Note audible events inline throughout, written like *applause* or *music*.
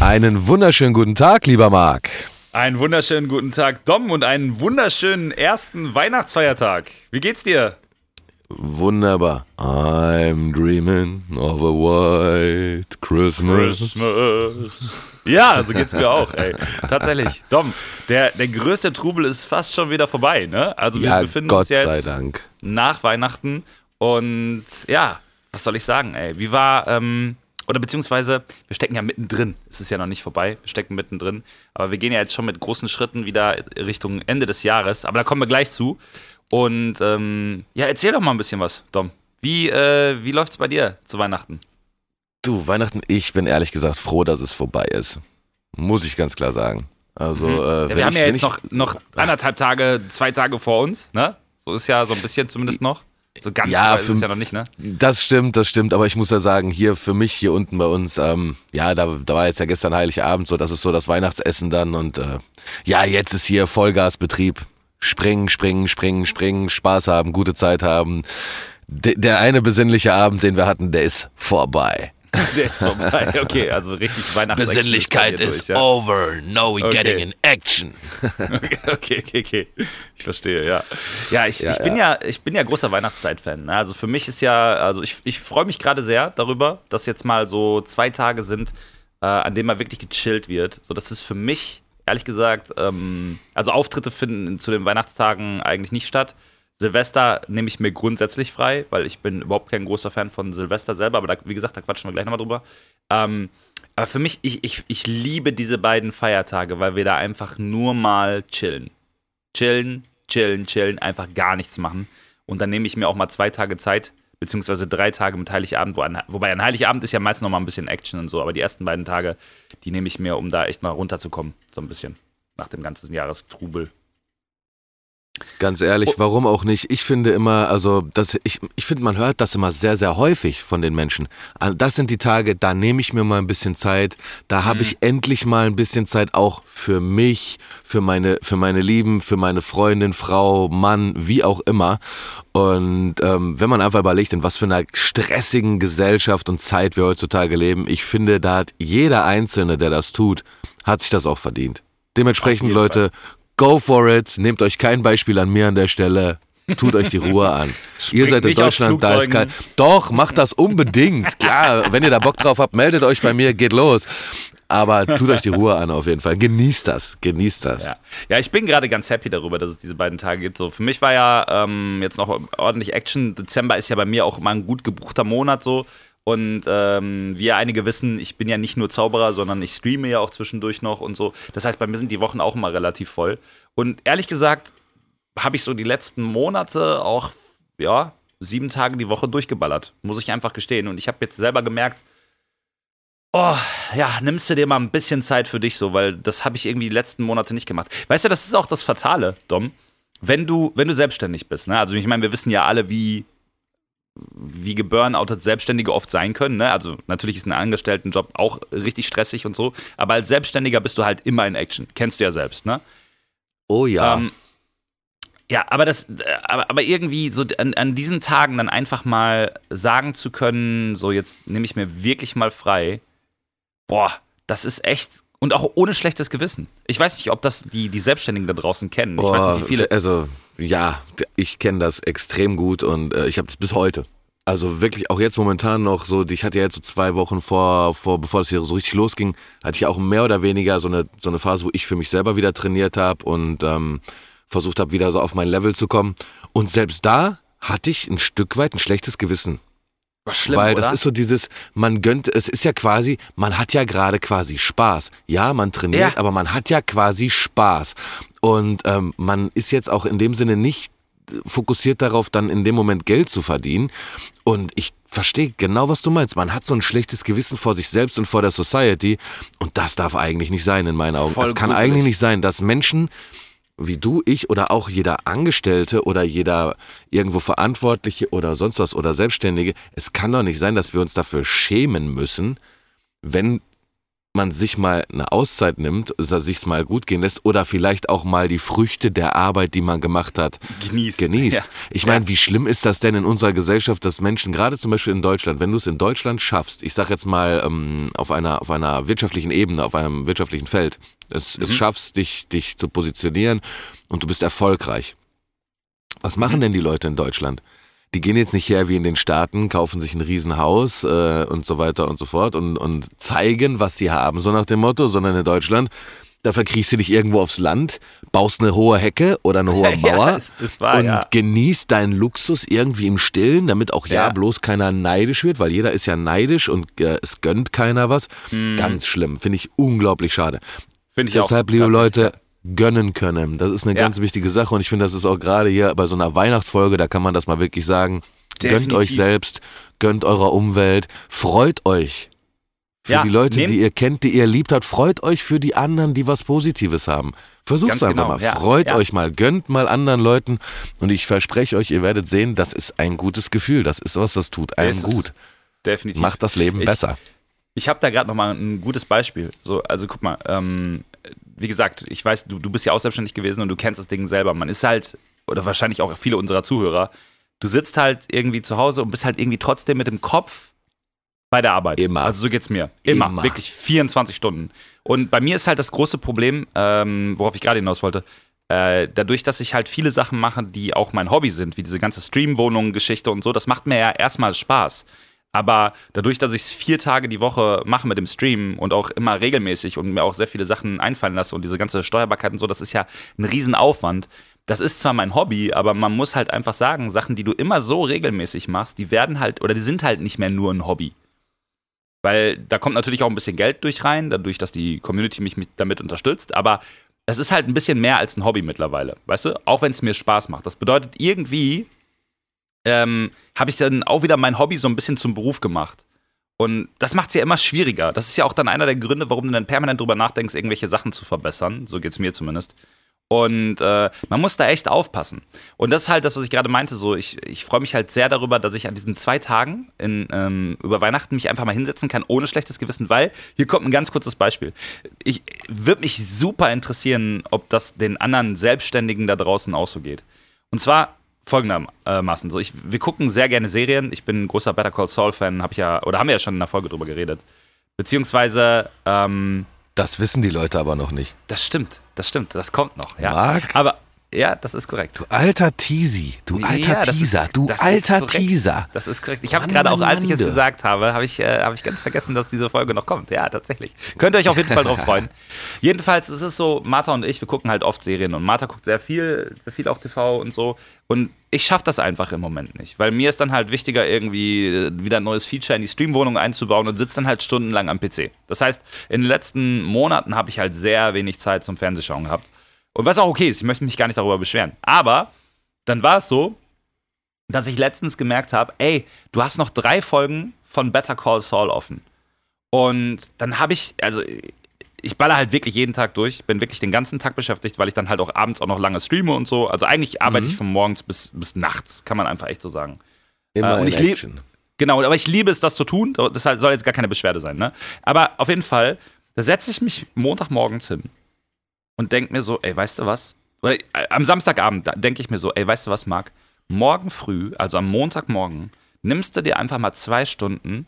Einen wunderschönen guten Tag, lieber Marc. Einen wunderschönen guten Tag, Dom, und einen wunderschönen ersten Weihnachtsfeiertag. Wie geht's dir? Wunderbar. I'm dreaming of a white Christmas. Christmas. Ja, so geht's mir auch, ey. Tatsächlich. Dom, der, der größte Trubel ist fast schon wieder vorbei, ne? Also wir Ja, befinden Gott uns jetzt nach Weihnachten und ja, was soll ich sagen, ey? Wie war, ähm, oder beziehungsweise, wir stecken ja mittendrin. Es ist ja noch nicht vorbei, wir stecken mittendrin. Aber wir gehen ja jetzt schon mit großen Schritten wieder Richtung Ende des Jahres. Aber da kommen wir gleich zu. Und ähm, ja, erzähl doch mal ein bisschen was, Dom. Wie, äh, wie läuft's bei dir zu Weihnachten? Du, Weihnachten, ich bin ehrlich gesagt froh, dass es vorbei ist. Muss ich ganz klar sagen. Also, äh, Mhm. Ja, wenn wir haben ich, ja jetzt noch, noch anderthalb Tage, zwei Tage vor uns, ne? So ist ja so ein bisschen zumindest noch. So ganz Ja, weit ist es für- ja noch nicht, ne? Das stimmt, das stimmt, aber ich muss ja sagen, hier für mich, hier unten bei uns, ähm, ja, da, da war jetzt ja gestern Heiligabend, so das ist so das Weihnachtsessen dann und äh, ja, jetzt ist hier Vollgasbetrieb. Springen, springen, springen, springen, Spaß haben, gute Zeit haben. D der eine besinnliche Abend, den wir hatten, der ist vorbei. *laughs* Der ist vorbei. Okay, also richtig Weihnachten. Besinnlichkeit is over. Now we Okay. getting in action. Okay, *laughs* okay, okay, okay. Ich verstehe, ja. Ja, ich, Ja, ich, bin ja. ich bin ja großer Weihnachtszeit-Fan. Ne? Also für mich ist ja, also ich, ich freue mich gerade sehr darüber, dass jetzt mal so zwei Tage sind, äh, an denen mal wirklich gechillt wird. So, das ist für mich, ehrlich gesagt, ähm, also Auftritte finden zu den Weihnachtstagen eigentlich nicht statt. Silvester nehme ich mir grundsätzlich frei, weil ich bin überhaupt kein großer Fan von Silvester selber, aber da, wie gesagt, da quatschen wir gleich nochmal drüber. Ähm, aber für mich, ich, ich, ich liebe diese beiden Feiertage, weil wir da einfach nur mal chillen. Chillen, chillen, chillen, einfach gar nichts machen. Und dann nehme ich mir auch mal zwei Tage Zeit, beziehungsweise drei Tage mit Heiligabend, wo an, wobei an Heiligabend ist ja meist noch mal ein bisschen Action und so, aber die ersten beiden Tage, die nehme ich mir, um da echt mal runterzukommen, so ein bisschen, nach dem ganzen Jahrestrubel. Ganz ehrlich, warum auch nicht? Ich finde immer, also das, ich, ich finde, man hört das immer sehr, sehr häufig von den Menschen. Also Das sind die Tage, da nehme ich mir mal ein bisschen Zeit, da habe ich endlich mal ein bisschen Zeit auch für mich, für meine, für meine Lieben, für meine Freundin, Frau, Mann, wie auch immer. Und ähm, wenn man einfach überlegt, in was für einer stressigen Gesellschaft und Zeit wir heutzutage leben, ich finde, da hat jeder Einzelne, der das tut, hat sich das auch verdient. Dementsprechend, Leute, go for it. Nehmt euch kein Beispiel an mir an der Stelle. Tut euch die Ruhe an. *laughs* ihr seid in Deutschland, da ist kein. Doch, macht das unbedingt. Klar, wenn ihr da Bock drauf habt, meldet euch bei mir, geht los. Aber tut euch die Ruhe an auf jeden Fall. Genießt das, genießt das. Ja. ja, ich bin gerade ganz happy darüber, dass es diese beiden Tage gibt. So, für mich war ja ähm, jetzt noch ordentlich Action. Dezember ist ja bei mir auch immer ein gut gebuchter Monat so. Und ähm, wie ja einige wissen, ich bin ja nicht nur Zauberer, sondern ich streame ja auch zwischendurch noch und so. Das heißt, bei mir sind die Wochen auch immer relativ voll. Und ehrlich gesagt, habe ich so die letzten Monate auch, ja, sieben Tage die Woche durchgeballert. Muss ich einfach gestehen. Und ich habe jetzt selber gemerkt, oh, ja, nimmst du dir mal ein bisschen Zeit für dich so, weil das habe ich irgendwie die letzten Monate nicht gemacht. Weißt du, das ist auch das Fatale, Dom. Wenn du, wenn du selbstständig bist, ne? Also ich meine, wir wissen ja alle, wie, wie geburnoutet Selbstständige oft sein können. Ne? Also natürlich ist ein Angestelltenjob auch richtig stressig und so, aber als Selbstständiger bist du halt immer in Action. Kennst du ja selbst, ne? Oh ja. Ähm, ja, aber das, äh, aber, aber irgendwie so an, an diesen Tagen dann einfach mal sagen zu können, so jetzt nehme ich mir wirklich mal frei, boah, das ist echt und auch ohne schlechtes Gewissen. Ich weiß nicht, ob das die, die Selbstständigen da draußen kennen. Ich weiß nicht, wie viele. Also, ja, ich kenne das extrem gut und äh, ich habe das bis heute. Also wirklich auch jetzt momentan noch so, ich hatte ja jetzt so zwei Wochen vor, vor bevor das hier so richtig losging, hatte ich auch mehr oder weniger so eine, so eine Phase, wo ich für mich selber wieder trainiert habe und ähm, versucht habe, wieder so auf mein Level zu kommen. Und selbst da hatte ich ein Stück weit ein schlechtes Gewissen. Schlimm, Weil oder? das ist so dieses, man gönnt, es ist ja quasi, man hat ja gerade quasi Spaß. Ja, man trainiert, Ja. aber man hat ja quasi Spaß. Und ähm, man ist jetzt auch in dem Sinne nicht fokussiert darauf, dann in dem Moment Geld zu verdienen. Und ich verstehe genau, was du meinst. Man hat so ein schlechtes Gewissen vor sich selbst und vor der Society. Und das darf eigentlich nicht sein, in meinen Augen. Es kann gruselig. eigentlich nicht sein, dass Menschen wie du, ich oder auch jeder Angestellte oder jeder irgendwo Verantwortliche oder sonst was oder Selbstständige, es kann doch nicht sein, dass wir uns dafür schämen müssen, wenn man sich mal eine Auszeit nimmt, also sich's mal gut gehen lässt oder vielleicht auch mal die Früchte der Arbeit, die man gemacht hat, Genießt. genießt. Ja. Ich meine, wie schlimm ist das denn in unserer Gesellschaft, dass Menschen, gerade zum Beispiel in Deutschland, wenn du es in Deutschland schaffst, ich sag jetzt mal ähm, auf einer auf einer wirtschaftlichen Ebene, auf einem wirtschaftlichen Feld, es, es schaffst, dich dich zu positionieren und du bist erfolgreich. Was machen denn die Leute in Deutschland? Die gehen jetzt nicht her wie in den Staaten, kaufen sich ein Riesenhaus äh, und so weiter und so fort und, und zeigen, was sie haben, so nach dem Motto, sondern in Deutschland, da verkriechst du dich irgendwo aufs Land, baust eine hohe Hecke oder eine hohe Mauer *laughs* Ja, es, es war, und ja. genießt deinen Luxus irgendwie im Stillen, damit auch ja, Ja. bloß keiner neidisch wird, weil jeder ist ja neidisch und äh, es gönnt keiner was. Mhm. Ganz schlimm, finde ich unglaublich schade. Finde ich auch. Deshalb, liebe Leute, gönnen können. Das ist eine Ja. ganz wichtige Sache und ich finde, das ist auch gerade hier bei so einer Weihnachtsfolge, da kann man das mal wirklich sagen. Gönnt Definitiv. euch selbst, gönnt eurer Umwelt, freut euch. Für Ja, die Leute, nehmt- die ihr kennt, die ihr liebt habt, freut euch für die anderen, die was Positives haben. Versucht Ganz einfach genau, mal, ja, freut ja. euch mal, gönnt mal anderen Leuten und ich verspreche euch, ihr werdet sehen, das ist ein gutes Gefühl, das ist was, das tut einem es. gut. Definitiv. Macht das Leben Ich- besser. Ich habe da gerade noch mal ein gutes Beispiel. So, also guck mal, ähm, wie gesagt, ich weiß, du, du bist ja auch selbstständig gewesen und du kennst das Ding selber. Man ist halt, oder wahrscheinlich auch viele unserer Zuhörer, du sitzt halt irgendwie zu Hause und bist halt irgendwie trotzdem mit dem Kopf bei der Arbeit. Immer. Also so geht's mir. Immer. Immer. Wirklich 24 Stunden. Und bei mir ist halt das große Problem, ähm, worauf ich gerade hinaus wollte, äh, dadurch, dass ich halt viele Sachen mache, die auch mein Hobby sind, wie diese ganze Stream-Wohnungen-Geschichte und so, das macht mir ja erstmal Spaß. Aber dadurch, dass ich es vier Tage die Woche mache mit dem Stream und auch immer regelmäßig und mir auch sehr viele Sachen einfallen lasse und diese ganze Steuerbarkeit und so, das ist ja ein Riesenaufwand. Das ist zwar mein Hobby, aber man muss halt einfach sagen, Sachen, die du immer so regelmäßig machst, die werden halt oder die sind halt nicht mehr nur ein Hobby. Weil da kommt natürlich auch ein bisschen Geld durch rein, dadurch, dass die Community mich mit, damit unterstützt. Aber es ist halt ein bisschen mehr als ein Hobby mittlerweile, weißt du? Auch wenn es mir Spaß macht. Das bedeutet, irgendwie ähm, habe ich dann auch wieder mein Hobby so ein bisschen zum Beruf gemacht. Und das macht es ja immer schwieriger. Das ist ja auch dann einer der Gründe, warum du dann permanent drüber nachdenkst, irgendwelche Sachen zu verbessern. So geht es mir zumindest. Und äh, man muss da echt aufpassen. Und das ist halt das, was ich gerade meinte. So, ich, ich freue mich halt sehr darüber, dass ich an diesen zwei Tagen in, ähm, über Weihnachten mich einfach mal hinsetzen kann, ohne schlechtes Gewissen, weil hier kommt ein ganz kurzes Beispiel. Ich würde mich super interessieren, ob das den anderen Selbstständigen da draußen auch so geht. Und zwar folgendermaßen so. Ich, wir gucken sehr gerne Serien. Ich bin ein großer Better Call Saul-Fan, habe ich ja, oder haben wir ja schon in der Folge drüber geredet. Beziehungsweise, ähm, Das wissen die Leute aber noch nicht. das stimmt, das stimmt, das kommt noch. Ja. Marc? Aber ja, das ist korrekt. Alter Teasy, du alter Ja, Teaser, ist- du alter. Teaser. Das ist korrekt. Ich habe gerade auch, als ich es du. gesagt habe, habe ich, äh, habe ich ganz vergessen, dass diese Folge noch kommt. Ja, tatsächlich. Könnt ihr euch auf jeden Fall drauf *laughs* freuen. Jedenfalls ist es so, Martha und ich, wir gucken halt oft Serien und Martha guckt sehr viel, sehr viel auch TV und so. Und ich schaffe das einfach im Moment nicht, weil mir ist dann halt wichtiger, irgendwie äh, wieder ein neues Feature in die Streamwohnung einzubauen und sitze dann halt stundenlang am PC. Das heißt, in den letzten Monaten habe ich halt sehr wenig Zeit zum Fernsehschauen gehabt. Und was auch okay ist, ich möchte mich gar nicht darüber beschweren. Aber dann war es so, dass ich letztens gemerkt habe, ey, du hast noch drei Folgen von Better Call Saul offen. Und dann habe ich, also ich baller halt wirklich jeden Tag durch, bin wirklich den ganzen Tag beschäftigt, weil ich dann halt auch abends auch noch lange streame und so. Also eigentlich arbeite Mhm. ich von morgens bis, bis nachts, kann man einfach echt so sagen. Immer Äh, und ich Action. Genau, aber ich liebe es, das zu tun. Das soll jetzt gar keine Beschwerde sein, ne? Aber auf jeden Fall, da setze ich mich Montagmorgens hin und denke mir so, ey, weißt du was? Oder äh, am Samstagabend denke ich mir so, ey, weißt du was, Marc? Morgen früh, also am Montagmorgen, nimmst du dir einfach mal zwei Stunden,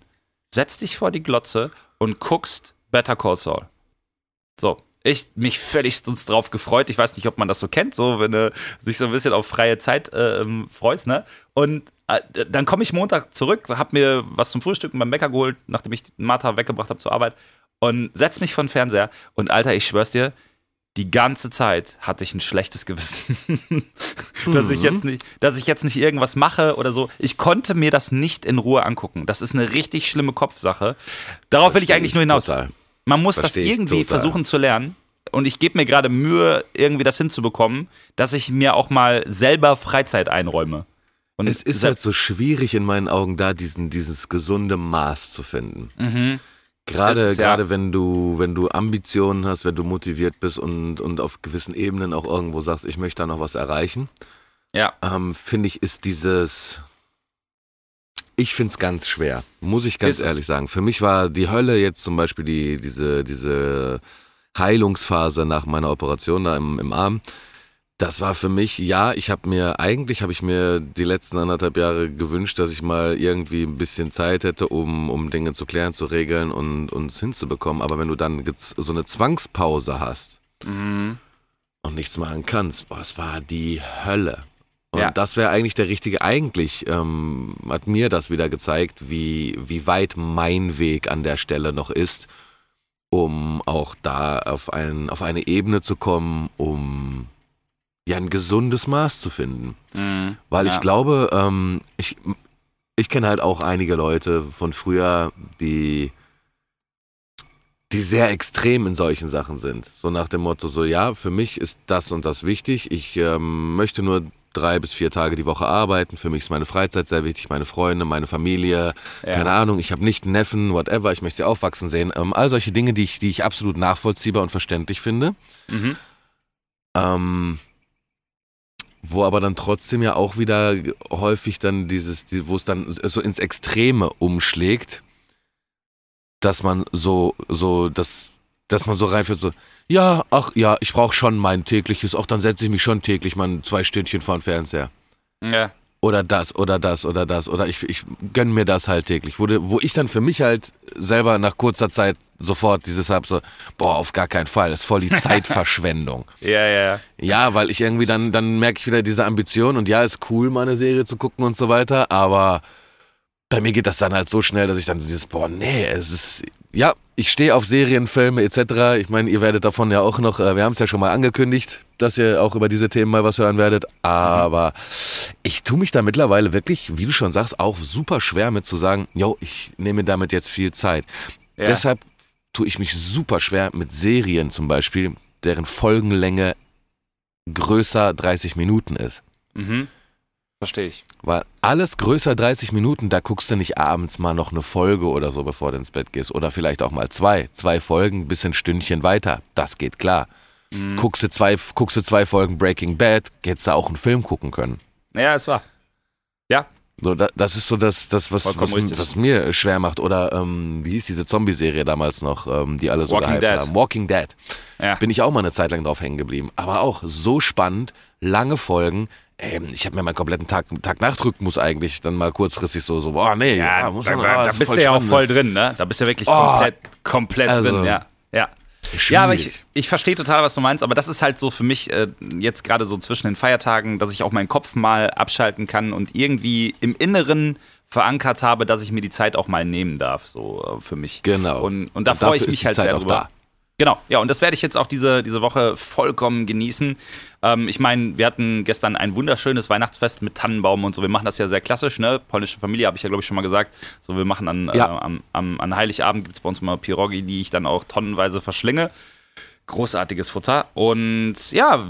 setzt dich vor die Glotze und guckst Better Call Saul. So, ich mich völlig drauf gefreut. Ich weiß nicht, ob man das so kennt, so wenn du sich so ein bisschen auf freie Zeit äh, freust, ne? Und äh, dann komme ich Montag zurück, hab mir was zum Frühstücken beim Bäcker geholt, nachdem ich Martha weggebracht habe zur Arbeit und setz mich vor den Fernseher und Alter, ich schwör's dir, die ganze Zeit hatte ich ein schlechtes Gewissen, *laughs* dass ich jetzt nicht, dass ich jetzt nicht irgendwas mache oder so. Ich konnte mir das nicht in Ruhe angucken. Das ist eine richtig schlimme Kopfsache. Darauf will ich Versteh eigentlich nur hinaus. total. Man muss das Versteh ich irgendwie versuchen zu lernen. Und ich gebe mir gerade Mühe, irgendwie das hinzubekommen, dass ich mir auch mal selber Freizeit einräume. Und Es ist halt so schwierig in meinen Augen da, diesen, dieses gesunde Maß zu finden. mhm. Gerade, ist ja- gerade wenn du, wenn du Ambitionen hast, wenn du motiviert bist und, und auf gewissen Ebenen auch irgendwo sagst, ich möchte da noch was erreichen, Ja. ähm, finde ich, ist dieses, Ich finde es ganz schwer, muss ich ganz Ist ehrlich sagen. Für mich war die Hölle jetzt zum Beispiel die, diese, diese Heilungsphase nach meiner Operation da im, im Arm. Das war für mich, ja, ich habe mir, eigentlich habe ich mir die letzten anderthalb Jahre gewünscht, dass ich mal irgendwie ein bisschen Zeit hätte, um, um Dinge zu klären, zu regeln und uns hinzubekommen. Aber wenn du dann so eine Zwangspause hast Mhm. und nichts machen kannst, boah, es war die Hölle. Und Ja. das wäre eigentlich der richtige, eigentlich ähm, hat mir das wieder gezeigt, wie, wie weit mein Weg an der Stelle noch ist, um auch da auf, ein, auf eine Ebene zu kommen, um ja ein gesundes Maß zu finden. Mhm. Weil Ja. ich glaube, ähm, ich, ich kenne halt auch einige Leute von früher, die, die sehr extrem in solchen Sachen sind. So nach dem Motto, so ja, für mich ist das und das wichtig. Ich ähm, möchte nur drei bis vier Tage die Woche arbeiten. Für mich ist meine Freizeit sehr wichtig, meine Freunde, meine Familie. Ja. Keine Ahnung, ich habe nicht einen Neffen, whatever, ich möchte sie aufwachsen sehen. Ähm, all solche Dinge, die ich, die ich absolut nachvollziehbar und verständlich finde. Mhm. Ähm, wo aber dann trotzdem ja auch wieder häufig dann dieses, die- wo es dann so ins Extreme umschlägt, dass man so, so, dass, dass man so reinfällt, so, ja, ach ja, ich brauche schon mein tägliches, auch dann setze ich mich schon täglich mal zwei Stündchen vor den Fernseher. Ja. Oder das, oder das, oder das, oder ich, ich gönn mir das halt täglich. Wo, wo ich dann für mich halt selber nach kurzer Zeit sofort dieses hab, so, boah, auf gar keinen Fall, das ist voll die *laughs* Zeitverschwendung. Ja, ja. Ja, weil ich irgendwie dann, dann merke ich wieder diese Ambition und ja, ist cool, mal eine Serie zu gucken und so weiter, aber bei mir geht das dann halt so schnell, dass ich dann dieses, boah, nee, es ist, ja, ich stehe auf Serien, Filme etc. Ich meine, ihr werdet davon ja auch noch, äh, wir haben es ja schon mal angekündigt, dass ihr auch über diese Themen mal was hören werdet, aber ich tue mich da mittlerweile wirklich, wie du schon sagst, auch super schwer mit zu sagen, yo, ich nehme damit jetzt viel Zeit. Ja. Deshalb tue ich mich super schwer mit Serien zum Beispiel, deren Folgenlänge größer 30 Minuten ist. Mhm. Verstehe ich. Weil alles größer 30 Minuten, da guckst du nicht abends mal noch eine Folge oder so, bevor du ins Bett gehst. Oder vielleicht auch mal zwei. Zwei Folgen bis ein Stündchen weiter. Das geht klar. Mhm. Guckst, du zwei, guckst du zwei Folgen Breaking Bad, hättest du auch einen Film gucken können. Ja, es war. Ja. So, da, das ist so das, das was, was, was mir schwer macht. Oder ähm, wie hieß diese Zombie-Serie damals noch, ähm, die alle so Walking Dead. haben? Walking Dead. Ja. Bin ich auch mal eine Zeit lang drauf hängen geblieben. Aber auch so spannend, lange Folgen. Ähm, ich habe mir meinen kompletten Tag, Tag-Nacht-Rhythmus eigentlich dann mal kurzfristig so, so boah, nee, ja, Ja, muss da, man, da, ah, da ist bist du ja auch voll drin, ne? Da bist du wirklich Oh. komplett, komplett Also, drin, ja. Ja. Ja, aber ich, ich verstehe total, was du meinst, aber das ist halt so für mich äh, jetzt gerade so zwischen den Feiertagen, dass ich auch meinen Kopf mal abschalten kann und irgendwie im Inneren verankert habe, dass ich mir die Zeit auch mal nehmen darf, so äh, für mich. Genau. Und, und da freue ich mich halt Zeit sehr drüber. da. Genau, ja, und das werde ich jetzt auch diese, diese Woche vollkommen genießen. Ähm, ich meine, wir hatten gestern ein wunderschönes Weihnachtsfest mit Tannenbaum und so. Wir machen das ja sehr klassisch, ne? Polnische Familie, habe ich ja, glaube ich, schon mal gesagt. So, wir machen an, Ja. äh, am, am, an Heiligabend gibt es bei uns immer Pirogi, die ich dann auch tonnenweise verschlinge. Großartiges Futter. Und ja,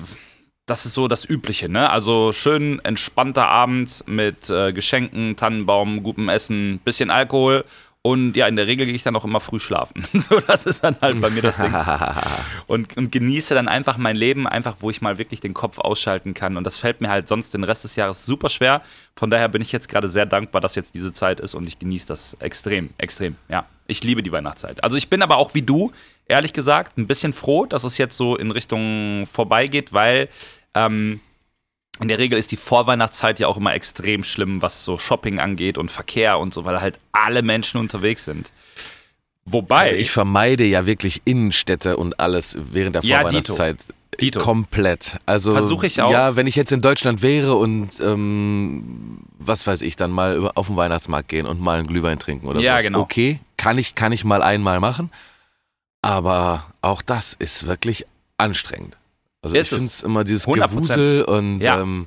das ist so das Übliche, ne? Also schön entspannter Abend mit äh, Geschenken, Tannenbaum, gutem Essen, bisschen Alkohol. Und ja, in der Regel gehe ich dann auch immer früh schlafen. *laughs* so, das ist dann halt bei mir das Ding. *laughs* Und, und genieße dann einfach mein Leben, einfach wo ich mal wirklich den Kopf ausschalten kann. Und das fällt mir halt sonst den Rest des Jahres super schwer. Von daher bin ich jetzt gerade sehr dankbar, dass jetzt diese Zeit ist und ich genieße das extrem, extrem. Ja, ich liebe die Weihnachtszeit. Also ich bin aber auch wie du, ehrlich gesagt, ein bisschen froh, dass es jetzt so in Richtung vorbeigeht, weil ähm, in der Regel ist die Vorweihnachtszeit ja auch immer extrem schlimm, was so Shopping angeht und Verkehr und so, weil halt alle Menschen unterwegs sind. Wobei, Ich vermeide ja wirklich Innenstädte und alles während der Ja, Vorweihnachtszeit. Dito. Komplett. Also Versuch ich auch. Ja, wenn ich jetzt in Deutschland wäre und ähm, was weiß ich, dann mal auf den Weihnachtsmarkt gehen und mal einen Glühwein trinken oder Ja, so. genau. Okay, kann ich, kann ich mal einmal machen. Aber auch das ist wirklich anstrengend. Also Ist ich finde es. es immer dieses 100%. Gewusel und Ja. ähm,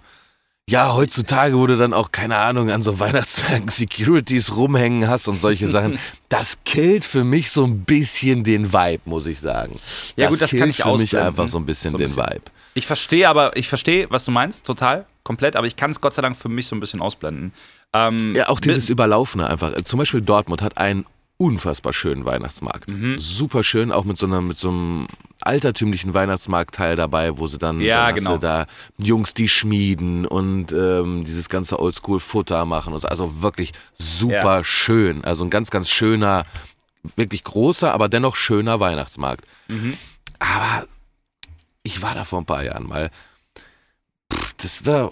ja, heutzutage, wo du dann auch, keine Ahnung, an so Weihnachtsmärkten Securities rumhängen hast und solche Sachen, *laughs* das killt für mich so ein bisschen den Vibe, muss ich sagen. Ja, gut, das kann killt ich für mich einfach so ein bisschen So ein den bisschen. Vibe. Ich verstehe aber, ich verstehe, was du meinst, total, komplett, aber ich kann es Gott sei Dank für mich so ein bisschen ausblenden. Ähm, Ja, auch dieses Überlaufene einfach. Zum Beispiel Dortmund hat einen unfassbar schönen Weihnachtsmarkt. Mhm. Super schön, auch mit so, einer, mit so einem altertümlichen Weihnachtsmarktteil dabei, wo sie dann, Ja, dann genau. da Jungs, die schmieden und ähm, dieses ganze Oldschool-Futter machen. Und so. Also wirklich super Ja. schön. Also ein ganz, ganz schöner, wirklich großer, aber dennoch schöner Weihnachtsmarkt. Mhm. Aber ich war da vor ein paar Jahren mal. Pff, das war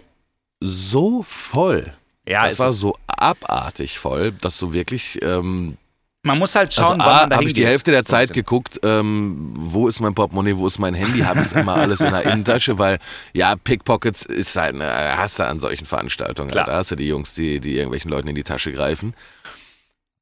so voll. Ja, das es war so abartig voll, dass du wirklich. Ähm, man muss halt schauen, also wann A, man da habe ich die. Hälfte der Zeit geguckt, ähm, wo ist mein Portemonnaie, wo ist mein Handy, habe ich immer alles in der Innentasche, weil ja, Pickpockets ist halt, eine, hast du an solchen Veranstaltungen. Klar. Da hast du die Jungs, die, die irgendwelchen Leuten in die Tasche greifen.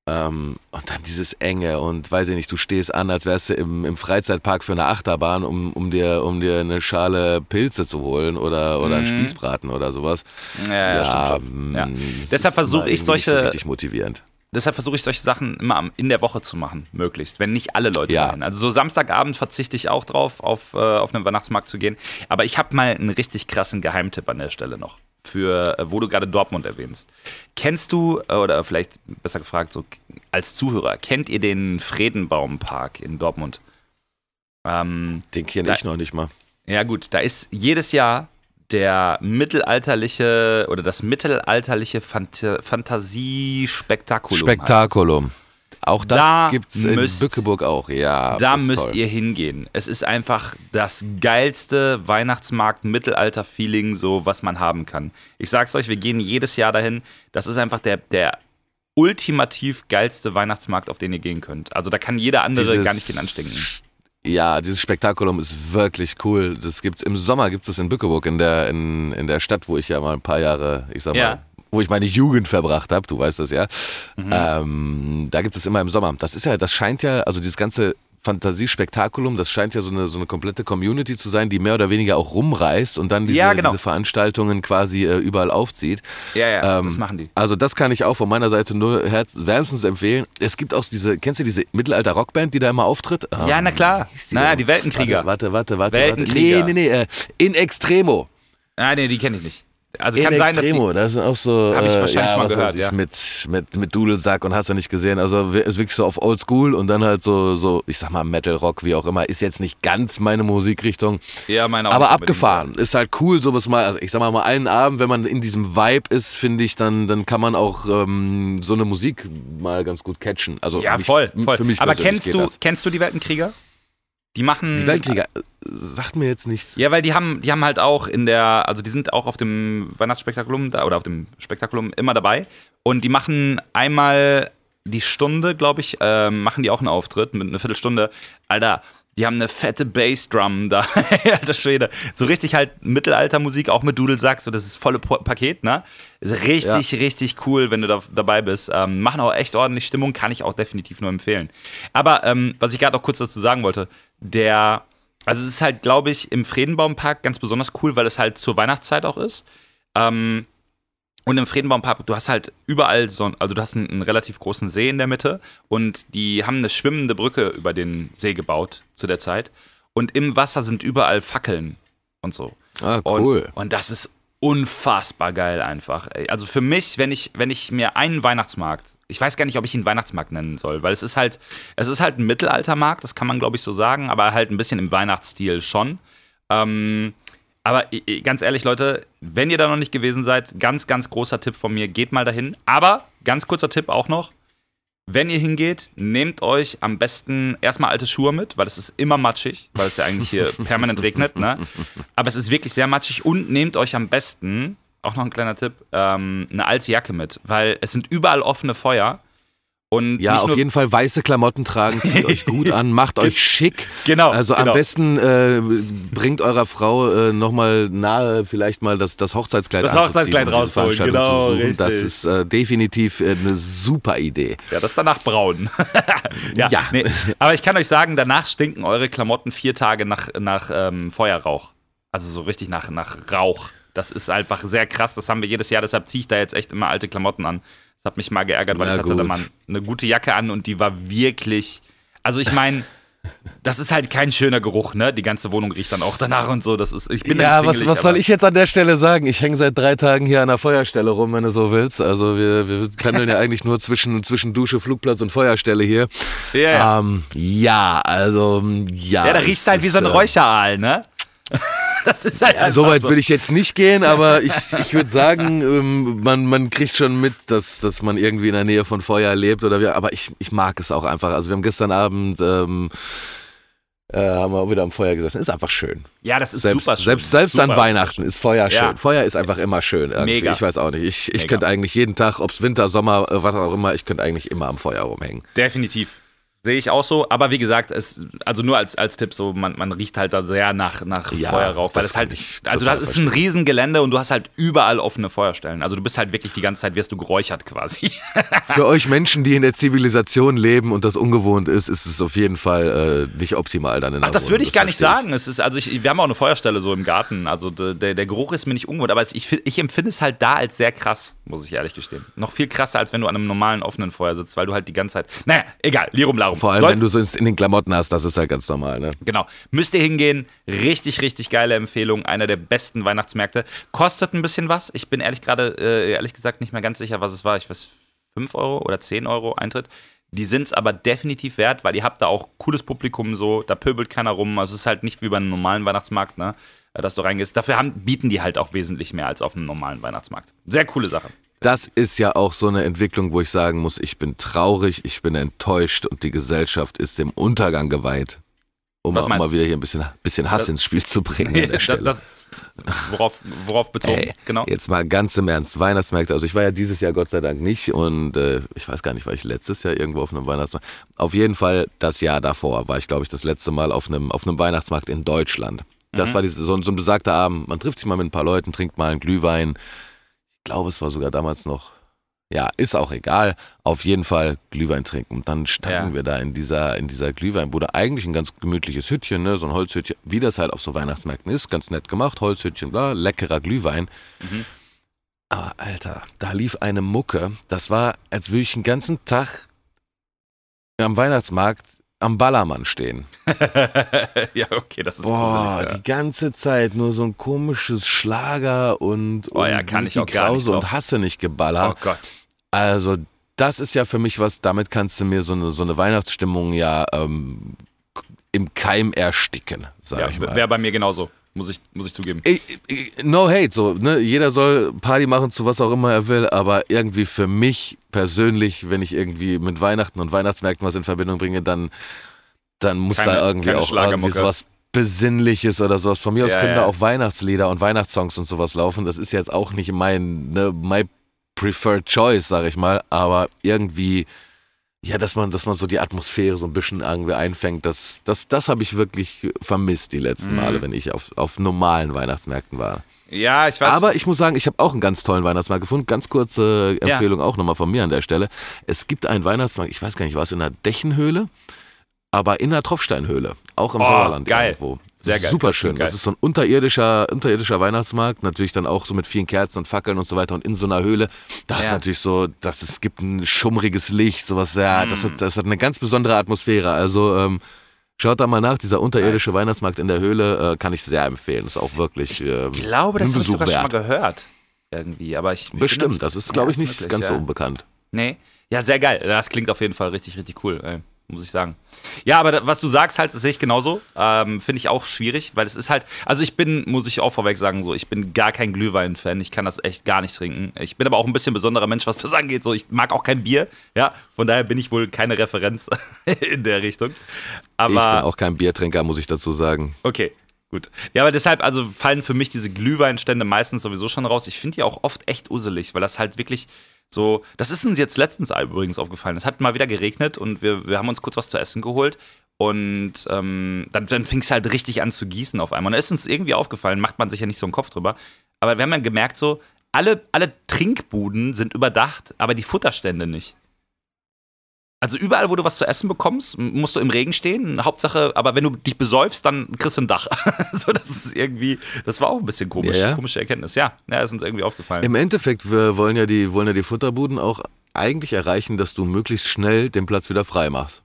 Ähm, und dann dieses Enge und weiß ich nicht, du stehst an, als wärst du im, im Freizeitpark für eine Achterbahn, um, um, dir, um dir eine Schale Pilze zu holen oder, oder einen Mhm. Spießbraten oder sowas. Ja, ja, stimmt schon. Ja. mm, Deshalb versuche ich solche- So richtig motivierend. Deshalb versuche ich solche Sachen immer in der Woche zu machen, möglichst, wenn nicht alle Leute Ja. dahin. Also so Samstagabend verzichte ich auch drauf, auf, äh, auf einen Weihnachtsmarkt zu gehen. Aber ich habe mal einen richtig krassen Geheimtipp an der Stelle noch, für äh, wo du gerade Dortmund erwähnst. Kennst du, äh, oder vielleicht besser gefragt, so als Zuhörer, kennt ihr den Fredenbaumpark in Dortmund? Ähm, Den kenne ich noch nicht mal. ja, gut, da ist jedes Jahr der mittelalterliche oder das mittelalterliche Phant Fantasiespektakulum. heißt es. Spektakulum. Auch das Da gibt's in müsst- Bückeburg auch, ja. Da müsst toll. ihr hingehen. Es ist einfach das geilste Weihnachtsmarkt-Mittelalter-Feeling, so was man haben kann. Ich sag's euch, wir gehen jedes Jahr dahin. Das ist einfach der, der ultimativ geilste Weihnachtsmarkt, auf den ihr gehen könnt. Also da kann jeder andere Dieses- gar nicht den anstinken. Ja, dieses Spektakulum ist wirklich cool. Das gibt's im Sommer gibt's das in Bückeburg, in der, in, in der Stadt, wo ich ja mal ein paar Jahre, ich sag mal, Ja. wo ich meine Jugend verbracht habe, du weißt das ja. Mhm. Ähm, da gibt es immer im Sommer. Das ist ja, das scheint ja, also dieses ganze Fantasiespektakulum, das scheint ja so eine, so eine komplette Community zu sein, die mehr oder weniger auch rumreist und dann diese, Ja, genau. diese Veranstaltungen quasi äh, überall aufzieht. Ja, ja, Ähm, das machen die. Also das kann ich auch von meiner Seite nur wärmstens empfehlen. Es gibt auch diese, kennst du diese Mittelalter-Rockband, die da immer auftritt? Ja, Ähm, na klar. wie hieß die Naja, die Weltenkrieger. Warte, warte, warte, warte. Weltenkrieger. Nee, nee, nee, äh, in Extremo. Ah, nee, die kenne ich nicht. Also In kann sein, dass die. Extremo, das sind auch so. Hab ich äh, wahrscheinlich ja, mal gehört, ich, ja. Mit, mit, mit Dudelsack und hast du nicht gesehen. Also ist wirklich so auf Oldschool und dann halt so, so, ich sag mal, Metal Rock, wie auch immer. Ist jetzt nicht ganz meine Musikrichtung, Ja, meine auch aber abgefahren. Ist halt cool, sowas mal. Also ich sag mal, mal einen Abend, wenn man in diesem Vibe ist, finde ich, dann, dann kann man auch ähm, so eine Musik mal ganz gut catchen. Also Ja, mich- voll, voll. Für mich aber kennst du, das. kennst du die Weltenkrieger? Die machen. Die Weltkrieger, äh, sagt mir jetzt nichts. Ja, weil die haben, die haben halt auch in der, also die sind auch auf dem Weihnachtsspektakulum da oder auf dem Spektakulum immer dabei. Und die machen einmal die Stunde, glaube ich, ähm, machen die auch einen Auftritt mit einer Viertelstunde. Alter, die haben eine fette Bassdrum da. *laughs* Alter Schwede. So richtig halt Mittelaltermusik, auch mit Dudelsack, so das ist volle Po- Paket, ne? Richtig, richtig cool, wenn du da dabei bist. Ähm, machen auch echt ordentlich Stimmung, kann ich auch definitiv nur empfehlen. Aber ähm, was ich gerade auch kurz dazu sagen wollte, der, also es ist halt, glaube ich, im Friedenbaumpark ganz besonders cool, weil es halt zur Weihnachtszeit auch ist. Ähm, und im Friedenbaumpark, du hast halt überall so, also du hast einen, einen relativ großen See in der Mitte und die haben eine schwimmende Brücke über den See gebaut zu der Zeit. Und im Wasser sind überall Fackeln und so. Ah, Und, cool. und das ist unfassbar geil einfach. Also für mich, wenn ich, wenn ich mir einen Weihnachtsmarkt, ich weiß gar nicht, ob ich ihn Weihnachtsmarkt nennen soll, weil es ist halt, es ist halt ein Mittelaltermarkt, das kann man glaube ich so sagen, aber halt ein bisschen im Weihnachtsstil schon. Ähm, aber ganz ehrlich, Leute, wenn ihr da noch nicht gewesen seid, ganz, ganz großer Tipp von mir, geht mal dahin. Aber ganz kurzer Tipp auch noch. Wenn ihr hingeht, nehmt euch am besten erstmal alte Schuhe mit, weil es ist immer matschig, weil es ja eigentlich hier *laughs* permanent regnet, ne? Aber es ist wirklich sehr matschig und nehmt euch am besten, auch noch ein kleiner Tipp, ähm, eine alte Jacke mit, weil es sind überall offene Feuer. Und Ja, auf jeden Fall weiße Klamotten tragen, zieht euch *laughs* gut an, macht euch schick. Genau, Also genau. am besten äh, bringt eurer Frau äh, nochmal nahe, vielleicht mal das, das Hochzeitskleid Das Hochzeitskleid rausholen, genau. Das ist äh, definitiv äh, eine super Idee. Ja, das danach braun. *laughs* ja, Ja. Nee, aber ich kann euch sagen, danach stinken eure Klamotten vier Tage nach, nach ähm, Feuerrauch. Also so richtig nach, nach Rauch. Das ist einfach sehr krass. Das haben wir jedes Jahr. Deshalb ziehe ich da jetzt echt immer alte Klamotten an. Das hat mich mal geärgert, weil Na ich hatte da gut. mal eine gute Jacke an und die war wirklich. Also ich meine, das ist halt kein schöner Geruch, ne? Die ganze Wohnung riecht dann auch danach und so. Das ist, ich bin ja, was, was soll ich jetzt an der Stelle sagen? Ich hänge seit drei Tagen hier an der Feuerstelle rum, wenn du so willst. Also wir, wir pendeln ja *laughs* eigentlich nur zwischen, zwischen Dusche, Flugplatz und Feuerstelle hier. Ja, ja. Ähm, ja also ja. Ja, da riecht halt wie so ein äh, Räucheraal, ne? *laughs* Das ist halt ja, so weit so. will ich jetzt nicht gehen, aber ich, ich würde sagen, ähm, man, man kriegt schon mit, dass, dass man irgendwie in der Nähe von Feuer lebt oder wie, aber ich, ich mag es auch einfach. Also wir haben gestern Abend ähm, äh, haben wir auch wieder am Feuer gesessen. Ist einfach schön. Ja, das ist selbst, super schön. Selbst, selbst super an Weihnachten ist Feuer schön. Ja. Feuer ist einfach immer schön. Irgendwie. Mega. Ich weiß auch nicht. Ich, ich könnte eigentlich jeden Tag, ob es Winter, Sommer, was auch immer, ich könnte eigentlich immer am Feuer rumhängen. Definitiv. Sehe ich auch so, aber wie gesagt, es, also nur als, als Tipp, so man, man riecht halt da sehr nach, nach ja, Feuerrauch, weil es halt, also das ist ein Riesengelände und du hast halt überall offene Feuerstellen. Also du bist halt wirklich die ganze Zeit, wirst du geräuchert quasi. *laughs* Für euch Menschen, die in der Zivilisation leben und das ungewohnt ist, ist es auf jeden Fall äh, nicht optimal dann in Ach, das würde ich gar nicht sagen. Es ist, also ich, wir haben auch eine Feuerstelle so im Garten, also der, der Geruch ist mir nicht ungewohnt, aber ich, ich empfinde es halt da als sehr krass, muss ich ehrlich gestehen. Noch viel krasser, als wenn du an einem normalen offenen Feuer sitzt, weil du halt die ganze Zeit, naja, egal, Lirum Larum. Vor allem, Sollt, wenn du so in den Klamotten hast, das ist halt ganz normal, ne? Genau. Müsst ihr hingehen. Richtig, richtig geile Empfehlung. Einer der besten Weihnachtsmärkte. Kostet ein bisschen was. Ich bin ehrlich gerade, äh, ehrlich gesagt, nicht mehr ganz sicher, was es war. Ich weiß, 5 Euro oder 10 Euro Eintritt. Die sind es aber definitiv wert, weil ihr habt da auch cooles Publikum so, da pöbelt keiner rum. Also es ist halt nicht wie bei einem normalen Weihnachtsmarkt, ne? Äh, dass du reingehst. Dafür haben, bieten die halt auch wesentlich mehr als auf einem normalen Weihnachtsmarkt. Sehr coole Sache das ist ja auch so eine Entwicklung, wo ich sagen muss, ich bin traurig, ich bin enttäuscht und die Gesellschaft ist dem Untergang geweiht. Um auch mal wieder hier ein bisschen, bisschen Hass das, ins Spiel zu bringen an der Stelle. Das, worauf, worauf bezogen? Ey, genau. Jetzt mal ganz im Ernst, Weihnachtsmärkte. Also ich war ja dieses Jahr Gott sei Dank nicht und äh, ich weiß gar nicht, war ich letztes Jahr irgendwo auf einem Weihnachtsmarkt. Auf jeden Fall das Jahr davor war ich, glaube ich, das letzte Mal auf einem, auf einem Weihnachtsmarkt in Deutschland. Das mhm. war diese, so, so ein besagter Abend. Man trifft sich mal mit ein paar Leuten, trinkt mal einen Glühwein glaube, es war sogar damals noch, ja, ist auch egal. Auf jeden Fall Glühwein trinken. Und dann standen ja. wir da in dieser, in dieser Glühweinbude. Eigentlich ein ganz gemütliches Hütchen, ne? so ein Holzhütchen, wie das halt auf so Weihnachtsmärkten ist. Ganz nett gemacht, Holzhütchen, bla, leckerer Glühwein. Mhm. Aber Alter, da lief eine Mucke. Das war, als würde ich den ganzen Tag am Weihnachtsmarkt am Ballermann stehen. *laughs* ja, okay, das ist Boah, gruselig, ja. die ganze Zeit nur so ein komisches Schlager und, oh, ja, kann ich auch nicht und hasse nicht geballert. Oh Gott. Also, das ist ja für mich was, damit kannst du mir so eine, so eine Weihnachtsstimmung ja ähm, im Keim ersticken, sag ja, ich mal. Wäre bei mir genauso. Muss ich, muss ich zugeben. No hate, so, ne? Jeder soll Party machen zu was auch immer er will, aber irgendwie für mich persönlich, wenn ich irgendwie mit Weihnachten und Weihnachtsmärkten was in Verbindung bringe, dann, dann muss keine, da irgendwie auch irgendwie sowas Besinnliches oder sowas. Von mir aus ja, können ja. da auch Weihnachtslieder und Weihnachtssongs und sowas laufen. Das ist jetzt auch nicht mein, ne, my preferred choice, sag ich mal, aber irgendwie ja, dass man, dass man so die Atmosphäre so ein bisschen irgendwie einfängt, das, das, das habe ich wirklich vermisst die letzten mhm. Male, wenn ich auf, auf normalen Weihnachtsmärkten war. Ja, ich weiß. Aber ich muss sagen, ich habe auch einen ganz tollen Weihnachtsmarkt gefunden. Ganz kurze Empfehlung ja. auch nochmal von mir an der Stelle. Es gibt einen Weihnachtsmarkt, ich weiß gar nicht, war es in der Dächenhöhle? Aber in der Tropfsteinhöhle, auch im oh, Sauerland geil. irgendwo. Sehr geil. Super schön. Das ist so ein unterirdischer, unterirdischer Weihnachtsmarkt, natürlich dann auch so mit vielen Kerzen und Fackeln und so weiter und in so einer Höhle. Da ja. ist natürlich so, dass es gibt ein schummriges Licht, sowas, ja, mm. das, hat, das hat eine ganz besondere Atmosphäre. Also ähm, Schaut da mal nach, dieser unterirdische nice. Weihnachtsmarkt in der Höhle äh, kann ich sehr empfehlen. Ist auch wirklich. Ähm, ich glaube, das habe ich sogar wert. schon mal gehört. Irgendwie, aber ich. Bestimmt, das ist, glaube ich, nicht möglich, ganz ja. so unbekannt. Nee. Ja, sehr geil. Das klingt auf jeden Fall richtig, richtig cool. Ey muss ich sagen. Ja, aber was du sagst halt, das sehe ich genauso. Ähm, Finde ich auch schwierig, weil es ist halt, also ich bin, muss ich auch vorweg sagen, so, ich bin gar kein Glühwein-Fan. Ich kann das echt gar nicht trinken. Ich bin aber auch ein bisschen besonderer Mensch, was das *laughs* angeht. So, ich mag auch kein Bier, ja. Von daher bin ich wohl keine Referenz *laughs* in der Richtung. Aber, ich bin auch kein Biertrinker, muss ich dazu sagen. Okay. Gut. Ja, aber deshalb, also fallen für mich diese Glühweinstände meistens sowieso schon raus. Ich finde die auch oft echt uselig, weil das halt wirklich, so, das ist uns jetzt letztens übrigens aufgefallen. Es hat mal wieder geregnet und wir, wir haben uns kurz was zu essen geholt. Und ähm, dann, dann fing es halt richtig an zu gießen auf einmal. Und da ist uns irgendwie aufgefallen, macht man sich ja nicht so einen Kopf drüber. Aber wir haben ja gemerkt, so, alle, alle Trinkbuden sind überdacht, aber die Futterstände nicht. Also überall, wo du was zu essen bekommst, musst du im Regen stehen. Hauptsache, aber wenn du dich besäufst, dann kriegst du ein Dach. *laughs* so, das ist irgendwie, das war auch ein bisschen komisch, ja, ja. komische Erkenntnis. Ja, ja, ist uns irgendwie aufgefallen. Im Endeffekt wir wollen ja die, wollen ja die Futterbuden auch eigentlich erreichen, dass du möglichst schnell den Platz wieder frei machst.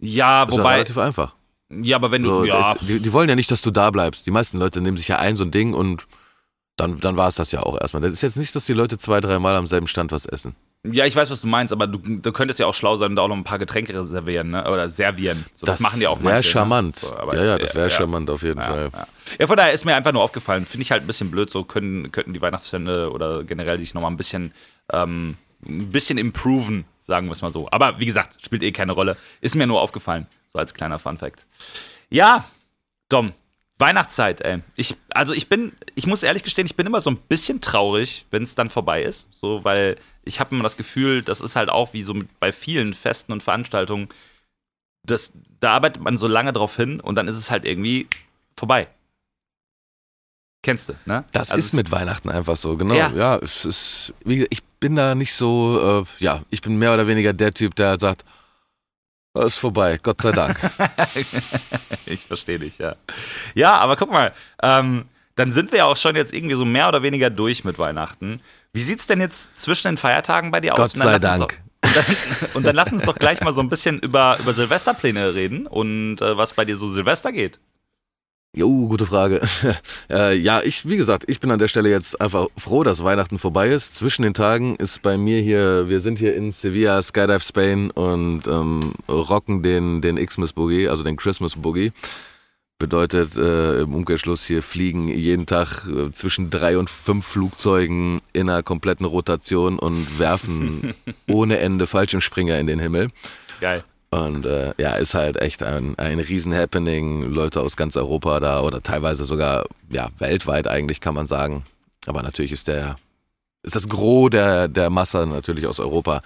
Ja, Ist ja wobei. relativ einfach. Ja, aber wenn du. So, ja, es, die, die wollen ja nicht, dass du da bleibst. Die meisten Leute nehmen sich ja ein so ein Ding und dann, dann war es das ja auch erstmal. Das ist jetzt nicht, dass die Leute zwei, dreimal am selben Stand was essen. Ja, ich weiß, was du meinst, aber du, du könntest ja auch schlau sein und da auch noch ein paar Getränke reservieren, ne? Oder servieren. So, das, machen die auch Wäre manche, charmant. Ne? So, aber- ja, ja, das wäre charmant auf jeden Ja, Fall. ja. ja, von daher ist mir einfach nur aufgefallen. Finde ich halt ein bisschen blöd. So können, könnten die Weihnachtsstände oder generell sich nochmal ein bisschen, ähm, ein bisschen improven, sagen wir es mal so. Aber wie gesagt, spielt eh keine Rolle. Ist mir nur aufgefallen. So als kleiner Fun-Fact. Ja, Dom. Weihnachtszeit, ey. Ich, also ich bin, ich muss ehrlich gestehen, ich bin immer so ein bisschen traurig, wenn es dann vorbei ist. So, weil ich habe immer das Gefühl, das ist halt auch wie so bei vielen Festen und Veranstaltungen, das, da arbeitet man so lange drauf hin und dann ist es halt irgendwie vorbei. Kennst du, ne? Das Also ist mit Weihnachten einfach so, genau. Ja. Ja, es ist, ich bin da nicht so, äh, ja, ich bin mehr oder weniger der Typ, der sagt, "Das ist vorbei, Gott sei Dank. *laughs* ich verstehe dich, ja. Ja, aber guck mal, ähm, dann sind wir ja auch schon jetzt irgendwie so mehr oder weniger durch mit Weihnachten. Wie sieht's denn jetzt zwischen den Feiertagen bei dir aus? Gott sei Dank. Doch, *laughs* und, dann, und dann lass uns doch gleich mal so ein bisschen über, über Silvesterpläne reden und äh, was bei dir so Silvester geht. Jo, gute Frage. *laughs* äh, ja, ich, wie gesagt, ich bin an der Stelle jetzt einfach froh, dass Weihnachten vorbei ist. Zwischen den Tagen ist bei mir hier, wir sind hier in Sevilla, Skydive Spain und ähm, rocken den, den Xmas Boogie, also den Christmas Boogie. Bedeutet äh, im Umkehrschluss hier fliegen jeden Tag äh, zwischen drei und fünf Flugzeugen in einer kompletten Rotation und werfen *laughs* ohne Ende Fallschirmspringer in den Himmel. Geil. Und äh, ja, ist halt echt ein, ein Riesen-Happening. Leute aus ganz Europa da oder teilweise sogar ja, weltweit eigentlich, kann man sagen. Aber natürlich ist der, ist das Gros der, der Masse natürlich aus Europa.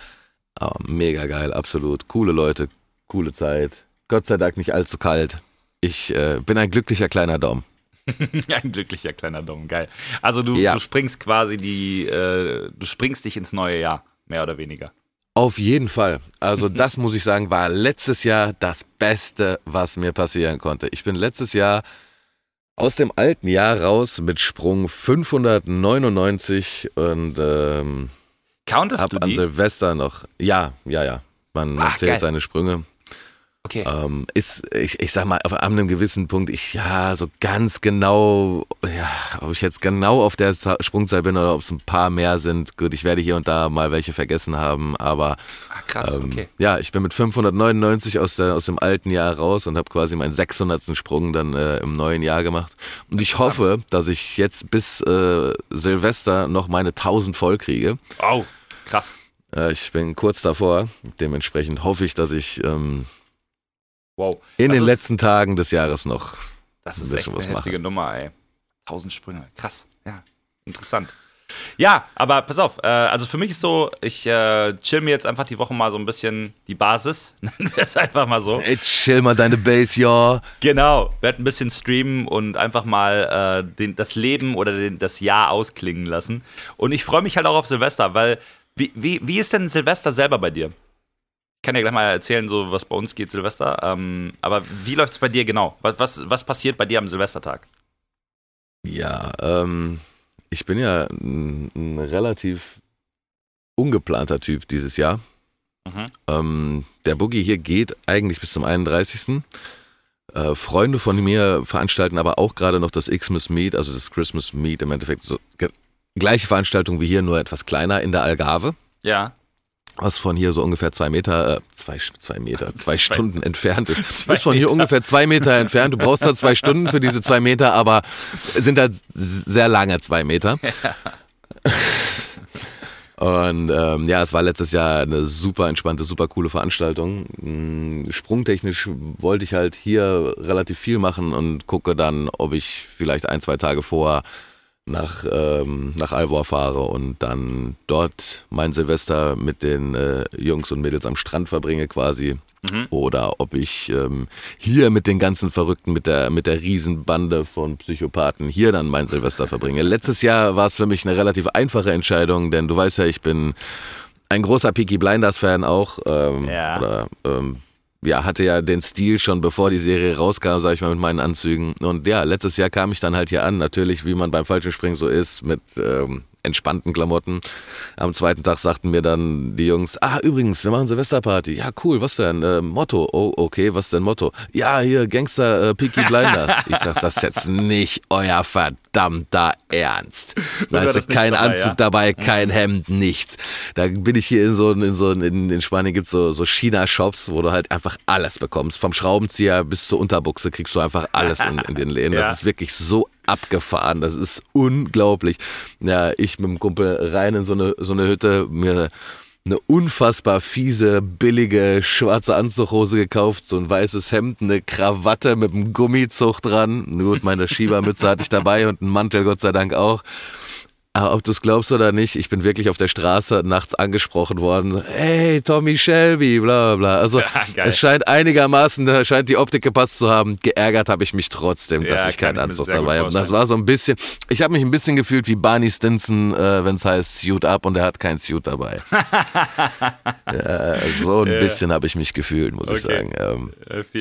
Aber mega geil, absolut. Coole Leute, coole Zeit. Gott sei Dank nicht allzu kalt. Ich äh, bin ein glücklicher kleiner Dom. *laughs* Ein glücklicher kleiner Dom, geil. Also du, Ja. du springst quasi die, äh, du springst dich ins neue Jahr, mehr oder weniger. Auf jeden Fall. Also *laughs* das muss ich sagen, war letztes Jahr das Beste, was mir passieren konnte. Ich bin letztes Jahr aus dem alten Jahr raus mit Sprung 599 und ähm, Countest hab an? Silvester noch. Ja, ja, ja. Man, man Ach, zählt geil. seine Sprünge. Okay. Ähm, ist, ich, ich sag mal, auf einem gewissen Punkt, ich, ja, so ganz genau, ja, ob ich jetzt genau auf der Za- Sprungzahl bin oder ob es ein paar mehr sind. Gut, ich werde hier und da mal welche vergessen haben, aber ah, krass, ähm, okay. Ja, ich bin mit 599 aus, der, aus dem alten Jahr raus und habe quasi meinen 600. Sprung dann äh, im neuen Jahr gemacht. Und ich hoffe, dass ich jetzt bis äh, Silvester noch meine 1000 voll kriege. Oh, krass. Äh, ich bin kurz davor. Dementsprechend hoffe ich, dass ich ähm, Wow. in Das den letzten Tagen des Jahres noch. Das ist echt eine heftige Nummer, ey. Tausend Sprünge. Krass. Ja. Interessant. Ja, aber pass auf. Äh, also für mich ist so, ich äh, chill mir jetzt einfach die Woche mal so ein bisschen die Basis. *laughs* Nennen wir es einfach mal so. Ey, chill mal deine Base, ja. Genau. Werd ein bisschen streamen und einfach mal äh, den, das Leben oder den, das Jahr ausklingen lassen. Und ich freue mich halt auch auf Silvester, weil wie, wie, wie ist denn Silvester selber bei dir? Ich kann dir gleich mal erzählen, so was bei uns geht Silvester. Ähm, aber wie läuft es bei dir genau? Was, was, was passiert bei dir am Silvestertag? Ja, ähm, ich bin ja ein, ein relativ ungeplanter Typ dieses Jahr. Mhm. Ähm, der Boogie hier geht eigentlich bis zum 31. Äh, Freunde von mir veranstalten aber auch gerade noch das Xmas Meet, also das Christmas Meet im Endeffekt. So, gleiche Veranstaltung wie hier, nur etwas kleiner in der Algarve, Ja. Was von hier so ungefähr zwei Meter, äh, zwei, zwei Meter, *laughs* zwei Stunden entfernt ist. *laughs* Zwei bist von hier Meter. ungefähr zwei Meter entfernt. Du brauchst da zwei Stunden für diese zwei Meter, aber sind halt sehr lange zwei Meter. *laughs* Und ähm, ja, es war letztes Jahr eine super entspannte, super coole Veranstaltung. Mm, Sprungtechnisch wollte ich halt hier relativ viel machen und gucke dann, ob ich vielleicht ein, zwei Tage vor nach, ähm, nach Alvor fahre und dann dort mein Silvester mit den äh, Jungs und Mädels am Strand verbringe quasi. Mhm. Oder ob ich ähm, hier mit den ganzen Verrückten, mit der, mit der Riesenbande von Psychopathen hier dann mein Silvester verbringe. Letztes Jahr war es für mich eine relativ einfache Entscheidung, denn du weißt ja, ich bin ein großer Peaky Blinders-Fan auch. Ähm, Ja. Oder ähm, ja, hatte ja den Stil schon bevor die Serie rauskam, sag ich mal, mit meinen Anzügen. Und ja, letztes Jahr kam ich dann halt hier an, natürlich, wie man beim Fallschirmspringen so ist, mit ähm, entspannten Klamotten. Am zweiten Tag sagten mir dann die Jungs, ah, übrigens, wir machen Silvesterparty. Ja, cool, was denn? Äh, Motto. Oh, okay, was denn Motto? Ja, hier, Gangster äh, Peaky Blinders. *laughs* ich sag, das ist jetzt nicht euer verdammter Ernst. Da ist kein dabei, Anzug ja? dabei, kein Hemd, nichts. Da bin ich hier in so, in so in, in Spanien gibt's so, so China-Shops, wo du halt einfach alles bekommst. Vom Schraubenzieher bis zur Unterbuchse kriegst du einfach alles in, in den Läden. Das ist wirklich so abgefahren. Das ist unglaublich. Ja, ich mit dem Kumpel rein in so eine, so eine Hütte, mir eine unfassbar fiese, billige schwarze Anzughose gekauft, so ein weißes Hemd, eine Krawatte mit einem Gummizug dran. Gut, meine Schiebermütze hatte ich dabei und einen Mantel Gott sei Dank auch. Aber ob du es glaubst oder nicht, ich bin wirklich auf der Straße nachts angesprochen worden. Hey, Tommy Shelby, bla bla. Also *laughs* ja, es scheint einigermaßen, scheint die Optik gepasst zu haben. Geärgert habe ich mich trotzdem, dass ja, ich keinen Anzug dabei habe. Das war so ein bisschen, ich habe mich ein bisschen gefühlt wie Barney Stinson, äh, wenn es heißt Suit Up und er hat kein Suit dabei. *laughs* ja, so ein bisschen habe ich mich gefühlt, muss okay. ich sagen. Ähm,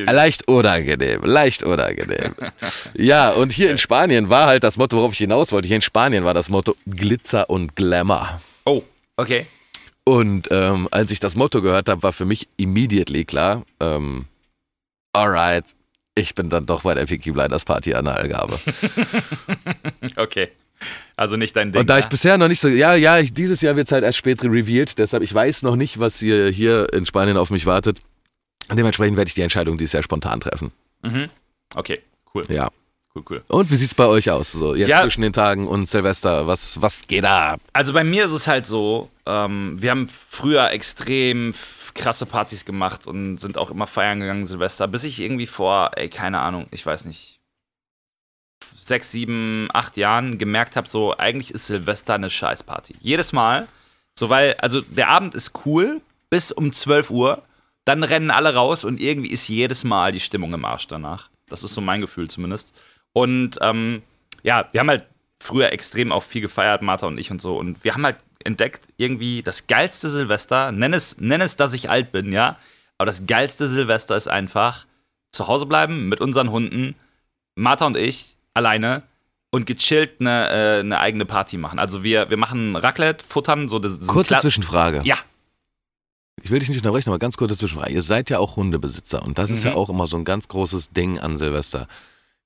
leicht unangenehm, leicht unangenehm. *laughs* ja, und hier in Spanien war halt das Motto, worauf ich hinaus wollte. Hier in Spanien war das Motto Glitzer und Glamour. Oh, okay. Und ähm, als ich das Motto gehört habe, war für mich immediately klar, ähm, alright, ich bin dann doch bei der Peaky Blinders Party an der Allgabe. *laughs* okay. Also nicht dein Ding. Und da ich bisher noch nicht so, ja, ja, ich, dieses Jahr wird es halt erst spät revealed, deshalb ich weiß noch nicht, was hier, hier in Spanien auf mich wartet. Und dementsprechend werde ich die Entscheidung dieses Jahr spontan treffen. Mhm. Okay, cool. Ja cool, cool. Und wie sieht's bei euch aus? So jetzt ja. zwischen den Tagen und Silvester, was, was geht da? Also bei mir ist es halt so, ähm, wir haben früher extrem krasse Partys gemacht und sind auch immer feiern gegangen Silvester, bis ich irgendwie vor, ey, keine Ahnung, ich weiß nicht, sechs, sieben, acht Jahren gemerkt habe, so eigentlich ist Silvester eine Scheißparty. Jedes Mal, so weil, also der Abend ist cool bis um 12 Uhr, dann rennen alle raus und irgendwie ist jedes Mal die Stimmung im Arsch danach. Das ist so mein Gefühl zumindest. Und ähm, ja, wir haben halt früher extrem auch viel gefeiert, Martha und ich und so. Und wir haben halt entdeckt, irgendwie das geilste Silvester, nenn es, nenn es, dass ich alt bin, ja. Aber das geilste Silvester ist einfach zu Hause bleiben mit unseren Hunden, Martha und ich, alleine und gechillt eine, äh, eine eigene Party machen. Also wir, wir machen Raclette, futtern, so das Kurze Kla Zwischenfrage. Ja. Ich will dich nicht unterbrechen, aber ganz kurze Zwischenfrage. Ihr seid ja auch Hundebesitzer und das mhm. ist ja auch immer so ein ganz großes Ding an Silvester.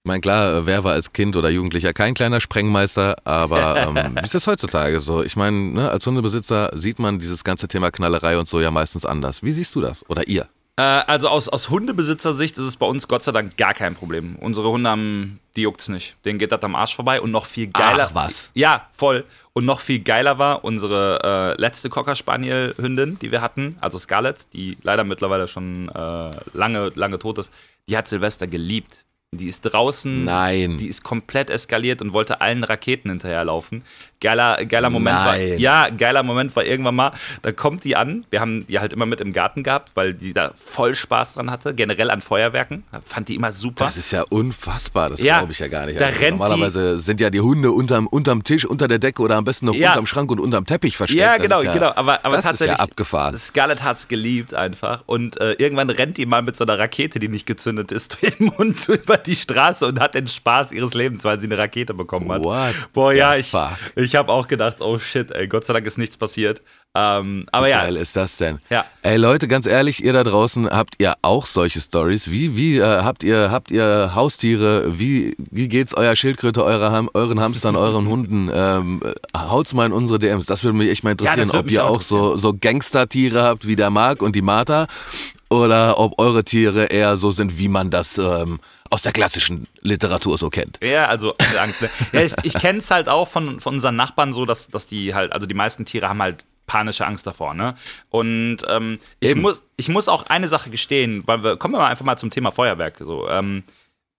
Ich meine, klar, wer war als Kind oder Jugendlicher kein kleiner Sprengmeister, aber *laughs* ähm, wie ist das heutzutage so? Ich meine, ne, als Hundebesitzer sieht man dieses ganze Thema Knallerei und so ja meistens anders. Wie siehst du das? Oder ihr? Äh, also aus, aus Hundebesitzersicht ist es bei uns Gott sei Dank gar kein Problem. Unsere Hunde haben, die juckt's nicht. Denen geht das am Arsch vorbei und noch viel geiler. Ach was? Ja, voll. Und noch viel geiler war unsere äh, letzte Cocker Spaniel Hündin, die wir hatten, also Scarlett, die leider mittlerweile schon äh, lange, lange tot ist. Die hat Silvester geliebt. Die ist draußen. Nein. Die ist komplett eskaliert und wollte allen Raketen hinterherlaufen. Geiler, geiler Moment Nein. war. Ja, geiler Moment war irgendwann mal, da kommt die an. Wir haben die halt immer mit im Garten gehabt, weil die da voll Spaß dran hatte. Generell an Feuerwerken. Fand die immer super. Das ist ja unfassbar. Das ja, glaube ich ja gar nicht. Da also rennt normalerweise die, sind ja die Hunde unterm, unterm Tisch, unter der Decke oder am besten noch ja. unterm Schrank und unterm Teppich versteckt. Ja, genau, ja, genau. Aber, aber das tatsächlich. Ist ja abgefahren. Scarlett hat es geliebt einfach. Und äh, irgendwann rennt die mal mit so einer Rakete, die nicht gezündet ist, *laughs* im Hund *laughs* über die Straße und hat den Spaß ihres Lebens, weil sie eine Rakete bekommen hat. What Boah, ja, ich, ich habe auch gedacht, oh shit, ey, Gott sei Dank ist nichts passiert. Ähm, aber wie ja. geil ist das denn? Ja. Ey Leute, ganz ehrlich, ihr da draußen, habt ihr auch solche Stories? Wie, wie äh, habt ihr, habt ihr Haustiere? Wie, wie geht's eurer Schildkröte, eurer Ham euren Hamstern, euren Hunden? *laughs* Ähm, haut's mal in unsere DMs. Das würde mich echt mal interessieren, ja, ob ihr auch so, so Gangster-Tiere habt wie der Marc und die Martha oder ob eure Tiere eher so sind, wie man das ähm, aus der klassischen Literatur so kennt. Ja, also Angst. Ne? Ja, ich ich kenne es halt auch von, von unseren Nachbarn so, dass, dass die halt, also die meisten Tiere haben halt panische Angst davor, ne? Und ähm, ich, muss, ich muss auch eine Sache gestehen, weil wir kommen wir mal einfach mal zum Thema Feuerwerk. So, ähm,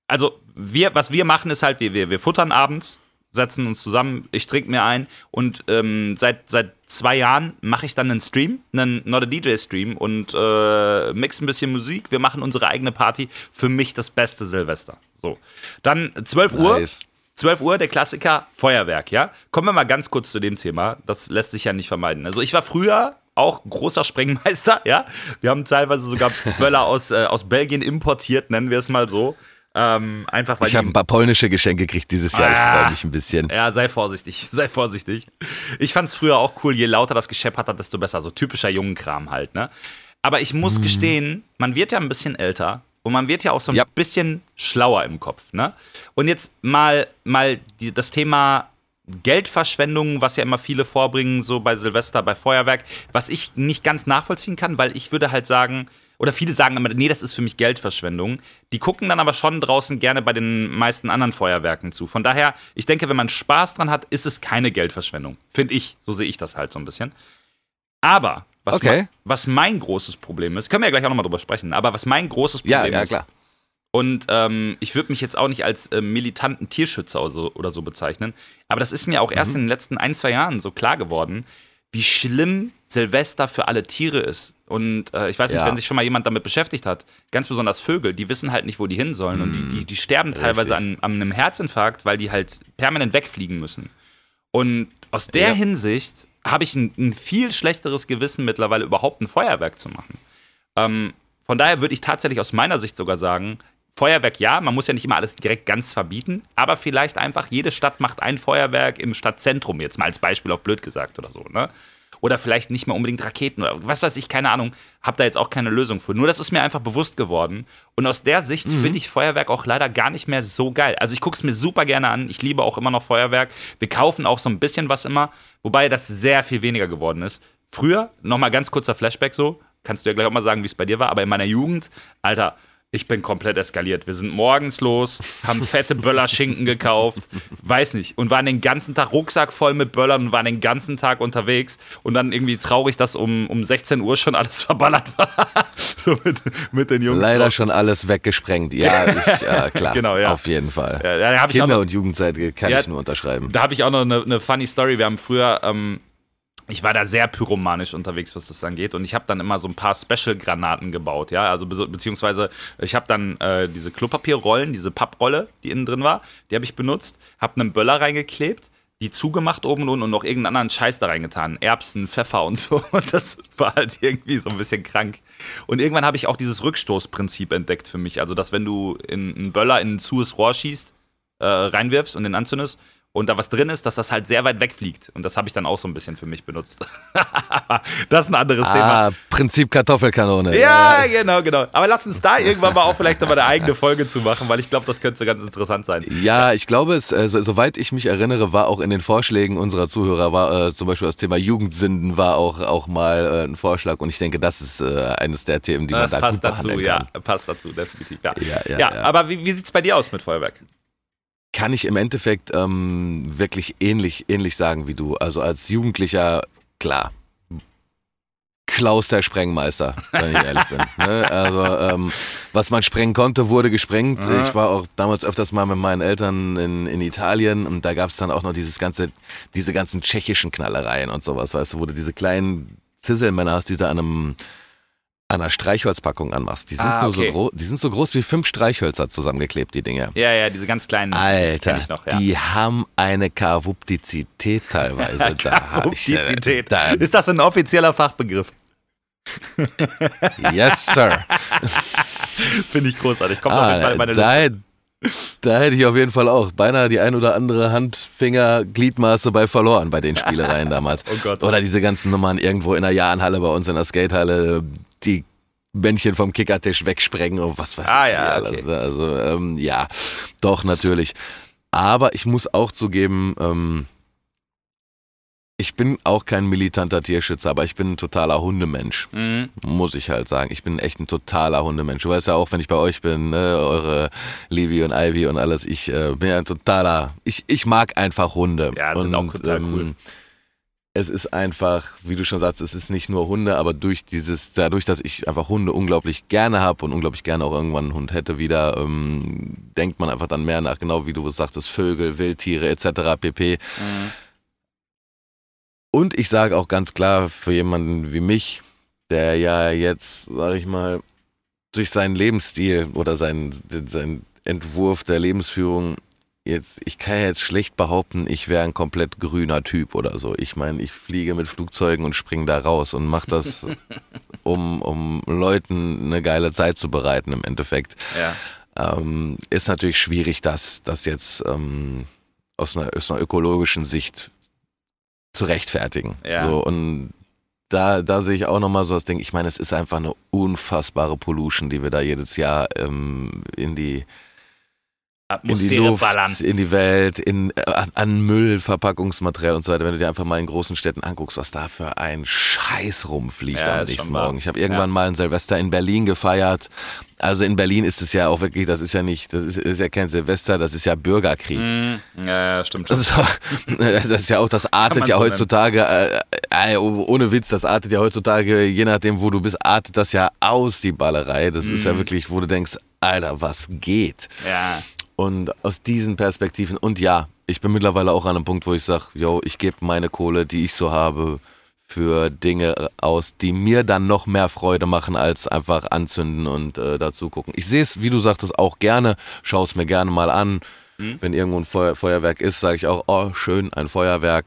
also wir, was wir machen, ist halt, wir, wir, wir futtern abends setzen uns zusammen, ich trinke mir ein und ähm, seit, seit zwei Jahren mache ich dann einen Stream, einen Not a DJ Stream und äh, mix ein bisschen Musik. Wir machen unsere eigene Party. Für mich das beste Silvester. So. Dann 12 Uhr. Nice. 12 Uhr, der Klassiker, Feuerwerk, ja? Kommen wir mal ganz kurz zu dem Thema. Das lässt sich ja nicht vermeiden. Also, ich war früher auch großer Sprengmeister, *laughs* ja? Wir haben teilweise sogar Böller aus, äh, aus Belgien importiert, nennen wir es mal so. Ähm, einfach weil ich habe ein paar polnische Geschenke gekriegt dieses Jahr. Ah. ich freue mich ein bisschen. Ja, sei vorsichtig, *laughs* sei vorsichtig. Ich fand es früher auch cool, je lauter das gescheppert hat, desto besser. So typischer Jungenkram halt, ne? Aber ich muss Mhm. gestehen, man wird ja ein bisschen älter und man wird ja auch so ein Ja. bisschen schlauer im Kopf, ne? Und jetzt mal, mal die, das Thema Geldverschwendung, was ja immer viele vorbringen, so bei Silvester, bei Feuerwerk, was ich nicht ganz nachvollziehen kann, weil ich würde halt sagen, oder viele sagen immer, nee, das ist für mich Geldverschwendung. Die gucken dann aber schon draußen gerne bei den meisten anderen Feuerwerken zu. Von daher, ich denke, wenn man Spaß dran hat, ist es keine Geldverschwendung. Finde ich. So sehe ich das halt so ein bisschen. Aber, was, Okay. mein, was mein großes Problem ist, können wir ja gleich auch nochmal drüber sprechen, aber was mein großes Ja, Problem ja, ist, klar. und ähm, ich würde mich jetzt auch nicht als äh, militanten Tierschützer oder so, oder so bezeichnen. Aber das ist mir auch Mhm. erst in den letzten ein, zwei Jahren so klar geworden, wie schlimm Silvester für alle Tiere ist. Und äh, ich weiß nicht, Ja. wenn sich schon mal jemand damit beschäftigt hat, ganz besonders Vögel, die wissen halt nicht, wo die hin sollen. Und die, die, die sterben teilweise an, an einem Herzinfarkt, weil die halt permanent wegfliegen müssen. Und aus der Ja. Hinsicht habe ich ein, ein viel schlechteres Gewissen mittlerweile überhaupt ein Feuerwerk zu machen. Ähm, von daher würde ich tatsächlich aus meiner Sicht sogar sagen, Feuerwerk ja, man muss ja nicht immer alles direkt ganz verbieten, aber vielleicht einfach jede Stadt macht ein Feuerwerk im Stadtzentrum, jetzt mal als Beispiel auf blöd gesagt oder so, ne? Oder vielleicht nicht mehr unbedingt Raketen oder was weiß ich, keine Ahnung, hab da jetzt auch keine Lösung für. Nur das ist mir einfach bewusst geworden. Und aus der Sicht finde ich Feuerwerk auch leider gar nicht mehr so geil. Also ich gucke es mir super gerne an. Ich liebe auch immer noch Feuerwerk. Wir kaufen auch so ein bisschen was immer, wobei das sehr viel weniger geworden ist. Früher, nochmal ganz kurzer Flashback so, kannst du ja gleich auch mal sagen, wie es bei dir war, aber in meiner Jugend, Alter, ich bin komplett eskaliert. Wir sind morgens los, haben fette Böllerschinken gekauft, weiß nicht, und waren den ganzen Tag Rucksack voll mit Böllern und waren den ganzen Tag unterwegs und dann irgendwie traurig, dass um, um 16 Uhr schon alles *laughs* verballert war. so mit, mit den Jungs. Leider drauf. schon alles weggesprengt. Ja, *laughs* ich, ja klar. Genau, ja. Auf jeden Fall. Ja, Kinder- noch- und Jugendzeit kann Ja, ich nur unterschreiben. Da habe ich auch noch eine, eine funny Story. Wir haben früher, ähm, ich war da sehr pyromanisch unterwegs, was das angeht. Und ich habe dann immer so ein paar Special-Granaten gebaut, ja. Also be beziehungsweise ich habe dann äh, diese Klopapierrollen, diese Papprolle, die innen drin war, die habe ich benutzt, habe einen Böller reingeklebt, die zugemacht oben und und noch irgendeinen anderen Scheiß da reingetan. Erbsen, Pfeffer und so. Und das war halt irgendwie so ein bisschen krank. Und irgendwann habe ich auch dieses Rückstoßprinzip entdeckt für mich. Also, dass wenn du in einen Böller in ein zues Rohr schießt, äh, reinwirfst und den anzündest und da was drin ist, dass das halt sehr weit wegfliegt. Und das habe ich dann auch so ein bisschen für mich benutzt. *laughs* das ist ein anderes Thema. Ah, Prinzip Kartoffelkanone. Ja, genau, genau. Aber lass uns da irgendwann mal auch vielleicht nochmal eine eigene Folge zu machen, weil ich glaube, das könnte ganz interessant sein. Ja, ich glaube, es, äh, so, soweit ich mich erinnere, war auch in den Vorschlägen unserer Zuhörer, war äh, zum Beispiel das Thema Jugendsünden war auch, auch mal äh, ein Vorschlag und ich denke, das ist äh, eines der Themen, die Das man da passt gut dazu, behandeln ja. kann. Passt dazu, definitiv. Ja, Ja, ja, ja, ja. aber wie, wie sieht es bei dir aus mit Feuerwerk? Kann ich im Endeffekt ähm, wirklich ähnlich, ähnlich sagen wie du. Also als Jugendlicher, klar. Klaus der Sprengmeister, wenn ich ehrlich bin. Ne? Also, ähm, was man sprengen konnte, wurde gesprengt. Aha. Ich war auch damals öfters mal mit meinen Eltern in, in Italien und da gab es dann auch noch dieses ganze, diese ganzen tschechischen Knallereien und sowas, weißt du, wo du diese kleinen Zisselmänner hast, die du an einem an einer Streichholzpackung anmachst. Die sind, Ah, nur okay. so groß, die sind so groß wie fünf Streichhölzer zusammengeklebt, die Dinge. Ja, ja, diese ganz kleinen. Alter, noch, ja. die haben eine Kavuptizität teilweise. *laughs* Da hab ich- Kavuptizität. Da, Ist das ein offizieller Fachbegriff? *laughs* yes, sir. *laughs* Finde ich großartig. Kommt auf jeden Fall Ah, in meine da, Liste. da hätte ich auf jeden Fall auch beinahe die ein oder andere Handfinger, Gliedmaße bei verloren bei den Spielereien damals. Oh Gott. Oder diese ganzen Nummern irgendwo in der Jahnhalle bei uns in der Skatehalle, die Männchen vom Kickertisch wegsprengen und was weiß Ah, ich. ja, alles. okay. Also ähm, ja, doch natürlich. Aber ich muss auch zugeben, ähm, ich bin auch kein militanter Tierschützer, aber ich bin ein totaler Hundemensch. Mhm. Muss ich halt sagen. Ich bin echt ein totaler Hundemensch. Du weißt ja auch, wenn ich bei euch bin, ne, eure Livy und Ivy und alles, ich äh, bin ja ein totaler, ich, ich mag einfach Hunde. Ja, sind und, auch total cool. Es ist einfach, wie du schon sagst, es ist nicht nur Hunde, aber durch dieses, dadurch, dass ich einfach Hunde unglaublich gerne habe und unglaublich gerne auch irgendwann einen Hund hätte wieder, ähm, denkt man einfach dann mehr nach, genau wie du es sagtest, Vögel, Wildtiere etc. pp. Mhm. Und ich sage auch ganz klar für jemanden wie mich, der ja jetzt, sag ich mal, durch seinen Lebensstil oder seinen, seinen Entwurf der Lebensführung jetzt, ich kann ja jetzt schlecht behaupten, ich wäre ein komplett grüner Typ oder so. Ich meine, ich fliege mit Flugzeugen und springe da raus und mache das, *laughs* um, um Leuten eine geile Zeit zu bereiten im Endeffekt. Ja. ähm, ist natürlich schwierig, das, das jetzt ähm, aus, einer, aus einer ökologischen Sicht zu rechtfertigen. Ja. So, und da, da sehe ich auch nochmal so das Ding, ich meine, es ist einfach eine unfassbare Pollution, die wir da jedes Jahr ähm, in die in die Atmosphäre Luft, ballern. in die Welt, in, äh, an Müll, Verpackungsmaterial und so weiter. Wenn du dir einfach mal in großen Städten anguckst, was da für ein Scheiß rumfliegt Ja, am ist nächsten. Morgen. Ich habe irgendwann mal ein Silvester in Berlin gefeiert. Also in Berlin ist es ja auch wirklich, das ist ja nicht, das ist, ist ja kein Silvester, das ist ja Bürgerkrieg. Mm, ja, ja, stimmt schon. Das ist, auch, *laughs* das ist ja auch, das artet ja so heutzutage, äh, äh, ohne Witz, das artet ja heutzutage, je nachdem, wo du bist, artet das ja aus, die Ballerei. Das ist Mhm. ja wirklich, wo du denkst, Alter, was geht? ja. Und aus diesen Perspektiven, und ja, ich bin mittlerweile auch an einem Punkt, wo ich sage, yo, ich gebe meine Kohle, die ich so habe, für Dinge aus, die mir dann noch mehr Freude machen, als einfach anzünden und äh, dazu gucken. Ich sehe es, wie du sagtest, auch gerne, schaue es mir gerne mal an. Mhm. Wenn irgendwo ein Feuer, Feuerwerk ist, sage ich auch, oh, schön, ein Feuerwerk.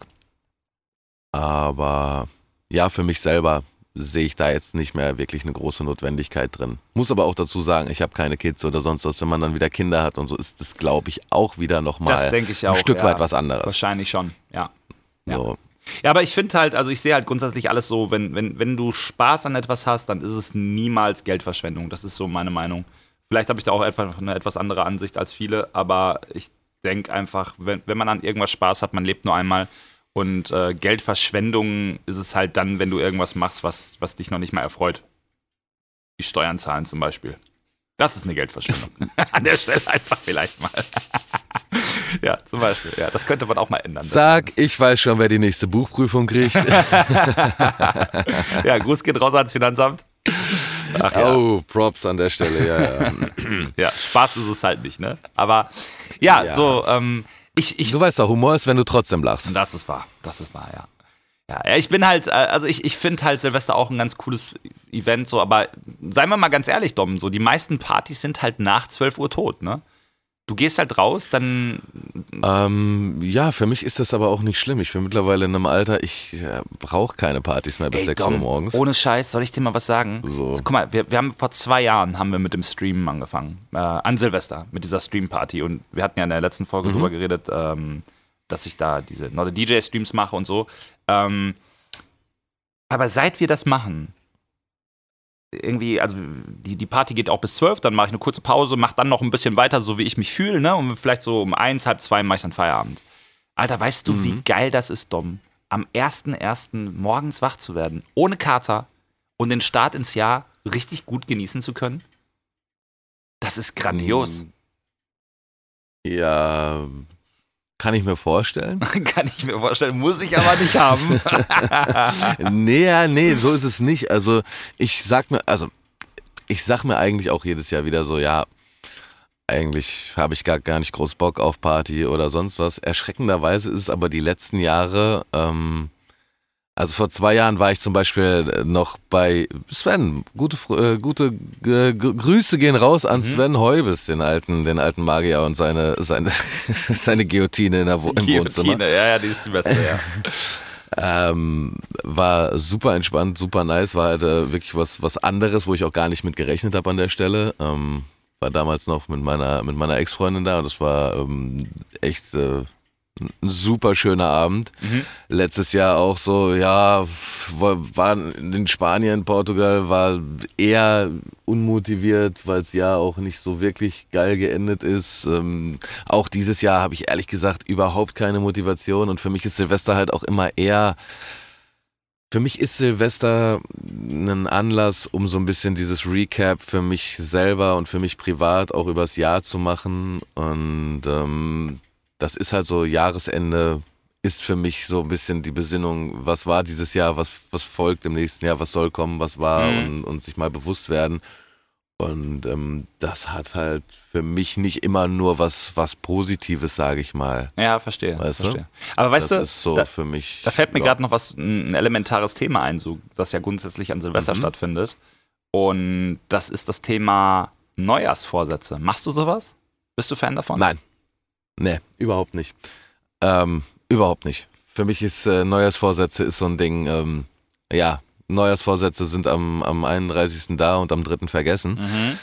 Aber ja, für mich selber sehe ich da jetzt nicht mehr wirklich eine große Notwendigkeit drin. Muss aber auch dazu sagen, ich habe keine Kids oder sonst was. Wenn man dann wieder Kinder hat und so, ist das, glaube ich, auch wieder nochmal ein Stück ja. weit was anderes. Wahrscheinlich schon, ja. ja. So. Ja, aber ich finde halt, also ich sehe halt grundsätzlich alles so, wenn, wenn, wenn du Spaß an etwas hast, dann ist es niemals Geldverschwendung. Das ist so meine Meinung. Vielleicht habe ich da auch einfach eine etwas andere Ansicht als viele, aber ich denke einfach, wenn, wenn man an irgendwas Spaß hat, man lebt nur einmal. Und äh, Geldverschwendung ist es halt dann, wenn du irgendwas machst, was, was dich noch nicht mal erfreut. Die Steuern zahlen zum Beispiel. Das ist eine Geldverschwendung. *laughs* An der Stelle einfach vielleicht mal. *laughs* ja, zum Beispiel. Ja, das könnte man auch mal ändern. Sag, ich weiß schon, wer die nächste Buchprüfung kriegt. *laughs* ja, Gruß geht raus ans Finanzamt. Ach ja. Oh, Props an der Stelle, ja. ja. *clears throat* ja, Spaß ist es halt nicht, ne? Aber ja, Ja. so, ähm, ich, ich, Du weißt doch, Humor ist, wenn du trotzdem lachst. das ist wahr, das ist wahr, ja. Ja, ich bin halt, äh, also ich, ich finde halt Silvester auch ein ganz cooles Event, so, aber seien wir mal ganz ehrlich, Dom, so die meisten Partys sind halt nach 12 Uhr tot, ne? Du gehst halt raus, dann Ähm, ja, für mich ist das aber auch nicht schlimm. Ich bin mittlerweile in einem Alter, ich äh, brauche keine Partys mehr bis Ey, 6 Dom, Uhr morgens. Ohne Scheiß, soll ich dir mal was sagen? So. Guck mal, wir, wir haben vor zwei Jahren haben wir mit dem Streamen angefangen. Äh, an Silvester, mit dieser Stream-Party. Und wir hatten ja in der letzten Folge Mhm. drüber geredet, ähm, dass ich da diese a DJ-Streams mache und so. Ähm, aber seit wir das machen, irgendwie, also die, die Party geht auch bis zwölf, dann mache ich eine kurze Pause, mache dann noch ein bisschen weiter, so wie ich mich fühle, ne? Und vielleicht so um eins, halb zwei mache ich dann Feierabend. Alter, weißt du, Mhm. wie geil das ist, Dom? Am 1.1. morgens wach zu werden, ohne Kater und den Start ins Jahr richtig gut genießen zu können? Das ist grandios. Ja, kann ich mir vorstellen. *laughs* Kann ich mir vorstellen, muss ich aber nicht haben. *laughs* nee, nee, so ist es nicht. Also ich sag mir, also ich sag mir eigentlich auch jedes Jahr wieder so, ja, eigentlich habe ich gar, gar nicht groß Bock auf Party oder sonst was. Erschreckenderweise ist es aber die letzten Jahre, ähm, also vor zwei Jahren war ich zum Beispiel noch bei Sven. Gute, äh, gute äh, Gr- Grüße gehen raus an Mhm. Sven Heubes, den alten, den alten Magier und seine, seine, *laughs* seine Guillotine in der Wo im Wohnzimmer. Ja, ja, die ist die beste, ja. *laughs* Ähm, war super entspannt, super nice, war halt äh, wirklich was, was anderes, wo ich auch gar nicht mit gerechnet habe an der Stelle. Ähm, war damals noch mit meiner, mit meiner Ex-Freundin da und das war ähm, echt äh, ein super schöner Abend. Mhm. Letztes Jahr auch so, ja, war in Spanien, Portugal, war eher unmotiviert, weil es ja auch nicht so wirklich geil geendet ist. Ähm, auch dieses Jahr habe ich ehrlich gesagt überhaupt keine Motivation und für mich ist Silvester halt auch immer eher. Für mich ist Silvester ein Anlass, um so ein bisschen dieses Recap für mich selber und für mich privat auch übers Jahr zu machen. Und ähm, das ist halt so Jahresende ist für mich so ein bisschen die Besinnung, was war dieses Jahr, was, was folgt im nächsten Jahr, was soll kommen, was war Mhm. und, und sich mal bewusst werden. Und ähm, das hat halt für mich nicht immer nur was, was Positives, sage ich mal. Ja, verstehe. Weißt du? verstehe. Aber weißt das du, ist so da, für mich. da fällt mir gerade noch was, ein elementares Thema ein, so, das ja grundsätzlich an Silvester Mhm. stattfindet. Und das ist das Thema Neujahrsvorsätze. Machst du sowas? Bist du Fan davon? Nein. Nee, überhaupt nicht. Ähm, überhaupt nicht. Für mich ist äh, Neujahrsvorsätze ist so ein Ding, ähm, ja, Neujahrsvorsätze sind am, am 31. da und am 3. vergessen. Mhm.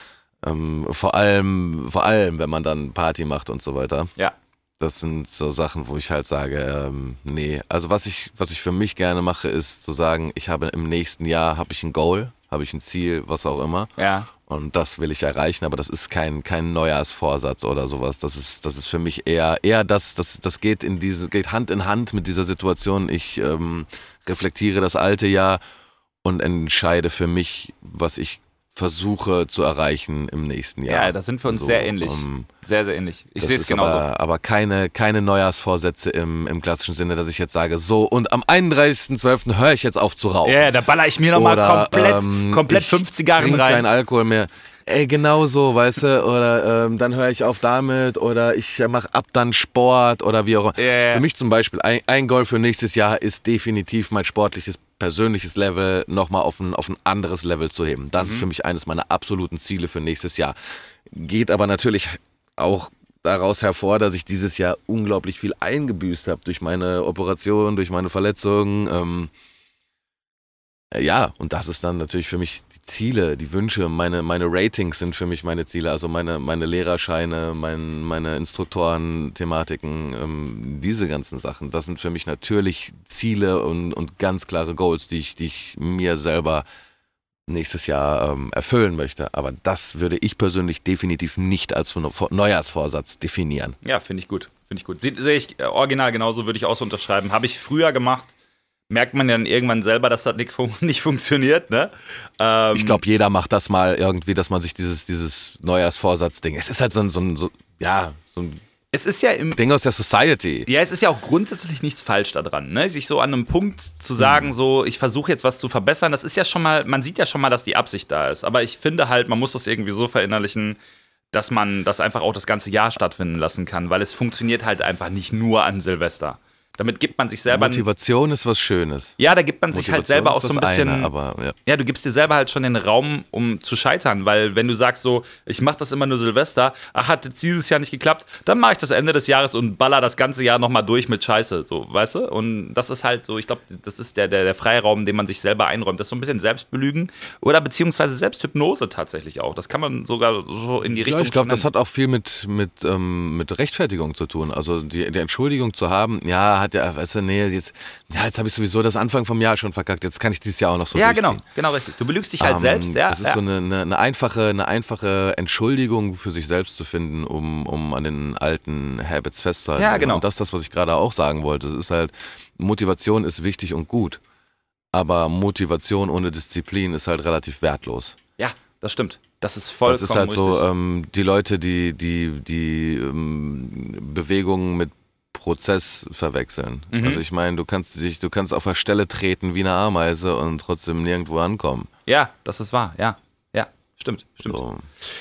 Ähm, vor allem, vor allem, wenn man dann Party macht und so weiter. Ja. Das sind so Sachen, wo ich halt sage, ähm, nee. Also was ich, was ich für mich gerne mache, ist zu sagen, ich habe im nächsten Jahr habe ich ein Goal, habe ich ein Ziel, was auch immer. Ja. Und das will ich erreichen, aber das ist kein, kein Neujahrsvorsatz oder sowas. Das ist, das ist für mich eher, eher das, das, das geht in diese, geht Hand in Hand mit dieser Situation. Ich ähm, reflektiere das alte Jahr und entscheide für mich, was ich versuche zu erreichen im nächsten Jahr. Ja, da sind wir uns so, sehr ähnlich. Um, sehr, sehr ähnlich. Ich sehe es genauso. Aber, aber, keine, keine Neujahrsvorsätze im, im klassischen Sinne, dass ich jetzt sage, so und am 31.12. höre ich jetzt auf zu rauchen. Ja, da baller ich mir nochmal komplett, ähm, komplett 50 Zigarren rein. kein Alkohol mehr. Ey, genau so, weißt du, oder ähm, dann höre ich auf damit oder ich mache ab dann Sport oder wie auch immer. Yeah. Für mich zum Beispiel, ein, ein Goal für nächstes Jahr ist definitiv mein sportliches persönliches Level nochmal auf ein, auf ein anderes Level zu heben. Das mhm. ist für mich eines meiner absoluten Ziele für nächstes Jahr. Geht aber natürlich auch daraus hervor, dass ich dieses Jahr unglaublich viel eingebüßt habe durch meine Operation, durch meine Verletzungen. Ähm, ja, und das ist dann natürlich für mich die Ziele, die Wünsche, meine, meine Ratings sind für mich meine Ziele, also meine, meine Lehrerscheine, mein, meine Instruktoren-Thematiken, ähm, diese ganzen Sachen. Das sind für mich natürlich Ziele und, und ganz klare Goals, die ich, die ich mir selber nächstes Jahr ähm, erfüllen möchte. Aber das würde ich persönlich definitiv nicht als Neujahrsvorsatz definieren. Ja, finde ich gut. Finde ich gut. Sehe ich äh, original genauso, würde ich auch so unterschreiben. Habe ich früher gemacht merkt man ja dann irgendwann selber, dass das nicht, fun *laughs* nicht funktioniert. Ne? Ähm, ich glaube, jeder macht das mal irgendwie, dass man sich dieses, dieses Neujahrsvorsatz-Ding. Es ist halt so ein, so ein so, ja, so ein es ist ja im Ding aus der Society. Ja, es ist ja auch grundsätzlich nichts falsch daran, ne? Sich so an einem Punkt zu sagen, mhm. so ich versuche jetzt was zu verbessern, das ist ja schon mal, man sieht ja schon mal, dass die Absicht da ist. Aber ich finde halt, man muss das irgendwie so verinnerlichen, dass man das einfach auch das ganze Jahr stattfinden lassen kann, weil es funktioniert halt einfach nicht nur an Silvester. Damit gibt man sich selber. Motivation ist was Schönes. Ja, da gibt man sich halt selber auch so ein bisschen. Eine, aber, ja. ja. du gibst dir selber halt schon den Raum, um zu scheitern, weil wenn du sagst so, ich mache das immer nur Silvester, ach, hat jetzt dieses Jahr nicht geklappt, dann mache ich das Ende des Jahres und baller das ganze Jahr nochmal durch mit Scheiße, so, weißt du? Und das ist halt so, ich glaube, das ist der, der, der Freiraum, den man sich selber einräumt. Das ist so ein bisschen Selbstbelügen oder beziehungsweise Selbsthypnose tatsächlich auch. Das kann man sogar so in die Richtung. Ja, ich glaube, das hat auch viel mit, mit, ähm, mit Rechtfertigung zu tun. Also die, die Entschuldigung zu haben, ja, hat ja, weißt du, nee, jetzt, ja, jetzt habe ich sowieso das Anfang vom Jahr schon verkackt, jetzt kann ich dieses Jahr auch noch so Ja, genau, genau richtig. Du belügst dich halt ähm, selbst, ja. Das ist ja. so eine, eine, eine, einfache, eine einfache Entschuldigung für sich selbst zu finden, um, um an den alten Habits festzuhalten. Ja, genau. Und das ist das, was ich gerade auch sagen wollte. Es ist halt, Motivation ist wichtig und gut, aber Motivation ohne Disziplin ist halt relativ wertlos. Ja, das stimmt. Das ist vollkommen Das ist halt richtig. so, ähm, die Leute, die die, die ähm, Bewegungen mit Prozess verwechseln. Mhm. Also ich meine, du kannst dich, du kannst auf der Stelle treten wie eine Ameise und trotzdem nirgendwo ankommen. Ja, das ist wahr, ja. Ja, stimmt, stimmt. So.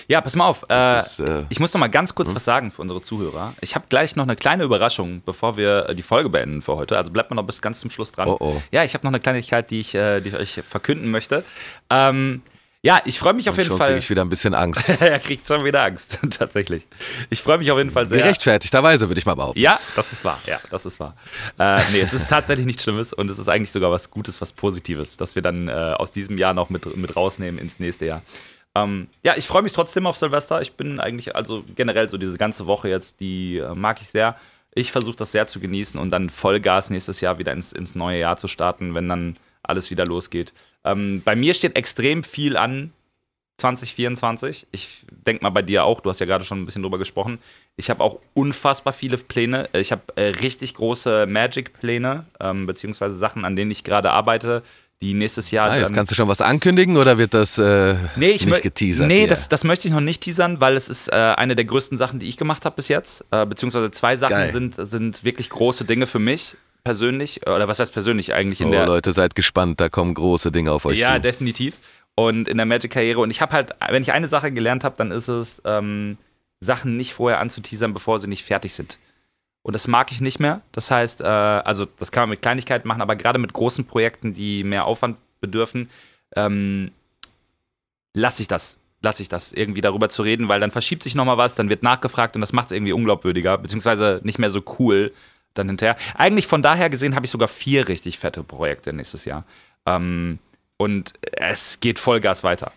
Ja, pass mal auf. Äh, ist, äh, ich muss noch mal ganz kurz hm? was sagen für unsere Zuhörer. Ich habe gleich noch eine kleine Überraschung, bevor wir äh, die Folge beenden für heute. Also bleibt mal noch bis ganz zum Schluss dran. Oh, oh. Ja, ich habe noch eine Kleinigkeit, die ich, äh, die ich euch verkünden möchte. Ähm, ja, ich freue mich auf jeden schon Fall. Krieg ich wieder ein bisschen Angst. *laughs* er kriegt schon wieder Angst, *laughs* tatsächlich. Ich freue mich auf jeden Fall sehr. Gerechtfertigterweise, würde ich mal behaupten. Ja, das ist wahr. Ja, das ist wahr. Äh, nee, es ist tatsächlich nichts Schlimmes und es ist eigentlich sogar was Gutes, was Positives, dass wir dann äh, aus diesem Jahr noch mit, mit rausnehmen ins nächste Jahr. Ähm, ja, ich freue mich trotzdem auf Silvester. Ich bin eigentlich, also generell so diese ganze Woche jetzt, die äh, mag ich sehr. Ich versuche das sehr zu genießen und dann Vollgas nächstes Jahr wieder ins, ins neue Jahr zu starten, wenn dann alles wieder losgeht. Ähm, bei mir steht extrem viel an 2024. Ich denke mal bei dir auch, du hast ja gerade schon ein bisschen drüber gesprochen. Ich habe auch unfassbar viele Pläne. Ich habe äh, richtig große Magic-Pläne, ähm, beziehungsweise Sachen, an denen ich gerade arbeite, die nächstes Jahr. Ah, jetzt kannst du schon was ankündigen oder wird das äh, nee, ich nicht geteasert? Nee, das, das, möchte ich noch nicht teasern, weil es ist äh, eine der größten Sachen, die ich gemacht habe bis jetzt. Äh, beziehungsweise zwei Sachen sind, sind wirklich große Dinge für mich persönlich. Oder was heißt persönlich eigentlich in oh, der. Leute, seid gespannt, da kommen große Dinge auf euch ja, zu. Ja, definitiv und in der Magic-Karriere. Und ich habe halt, wenn ich eine Sache gelernt habe, dann ist es, ähm, Sachen nicht vorher anzuteasern, bevor sie nicht fertig sind. Und das mag ich nicht mehr. Das heißt, äh, also das kann man mit Kleinigkeiten machen, aber gerade mit großen Projekten, die mehr Aufwand bedürfen, ähm, lasse ich das. Lasse ich das, irgendwie darüber zu reden, weil dann verschiebt sich nochmal was, dann wird nachgefragt und das macht es irgendwie unglaubwürdiger, beziehungsweise nicht mehr so cool dann hinterher. Eigentlich von daher gesehen habe ich sogar vier richtig fette Projekte nächstes Jahr. Ähm, und es geht Vollgas weiter.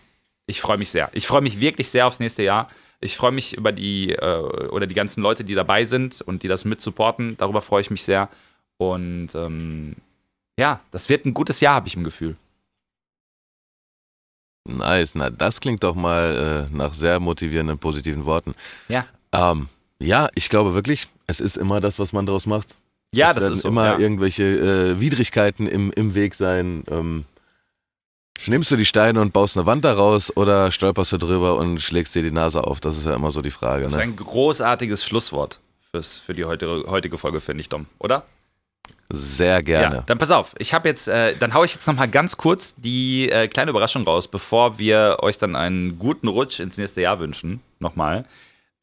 Ich freue mich sehr. Ich freue mich wirklich sehr aufs nächste Jahr. Ich freue mich über die äh, oder die ganzen Leute, die dabei sind und die das mit supporten. Darüber freue ich mich sehr. Und ähm, ja, das wird ein gutes Jahr, habe ich im Gefühl. Nice, na das klingt doch mal äh, nach sehr motivierenden, positiven Worten. Ja. Ähm, ja, ich glaube wirklich, es ist immer das, was man daraus macht. Ja, es das werden ist so. immer ja. irgendwelche äh, Widrigkeiten im, im Weg sein. Ähm, nimmst du die Steine und baust eine Wand daraus oder stolperst du drüber und schlägst dir die Nase auf? Das ist ja immer so die Frage. Das ist Ne? ein großartiges Schlusswort fürs, für die heutige, heutige Folge, finde ich, Dom, oder? Sehr gerne. Ja, dann pass auf. Ich habe jetzt, äh, dann haue ich jetzt noch mal ganz kurz die äh, kleine Überraschung raus, bevor wir euch dann einen guten Rutsch ins nächste Jahr wünschen. Nochmal.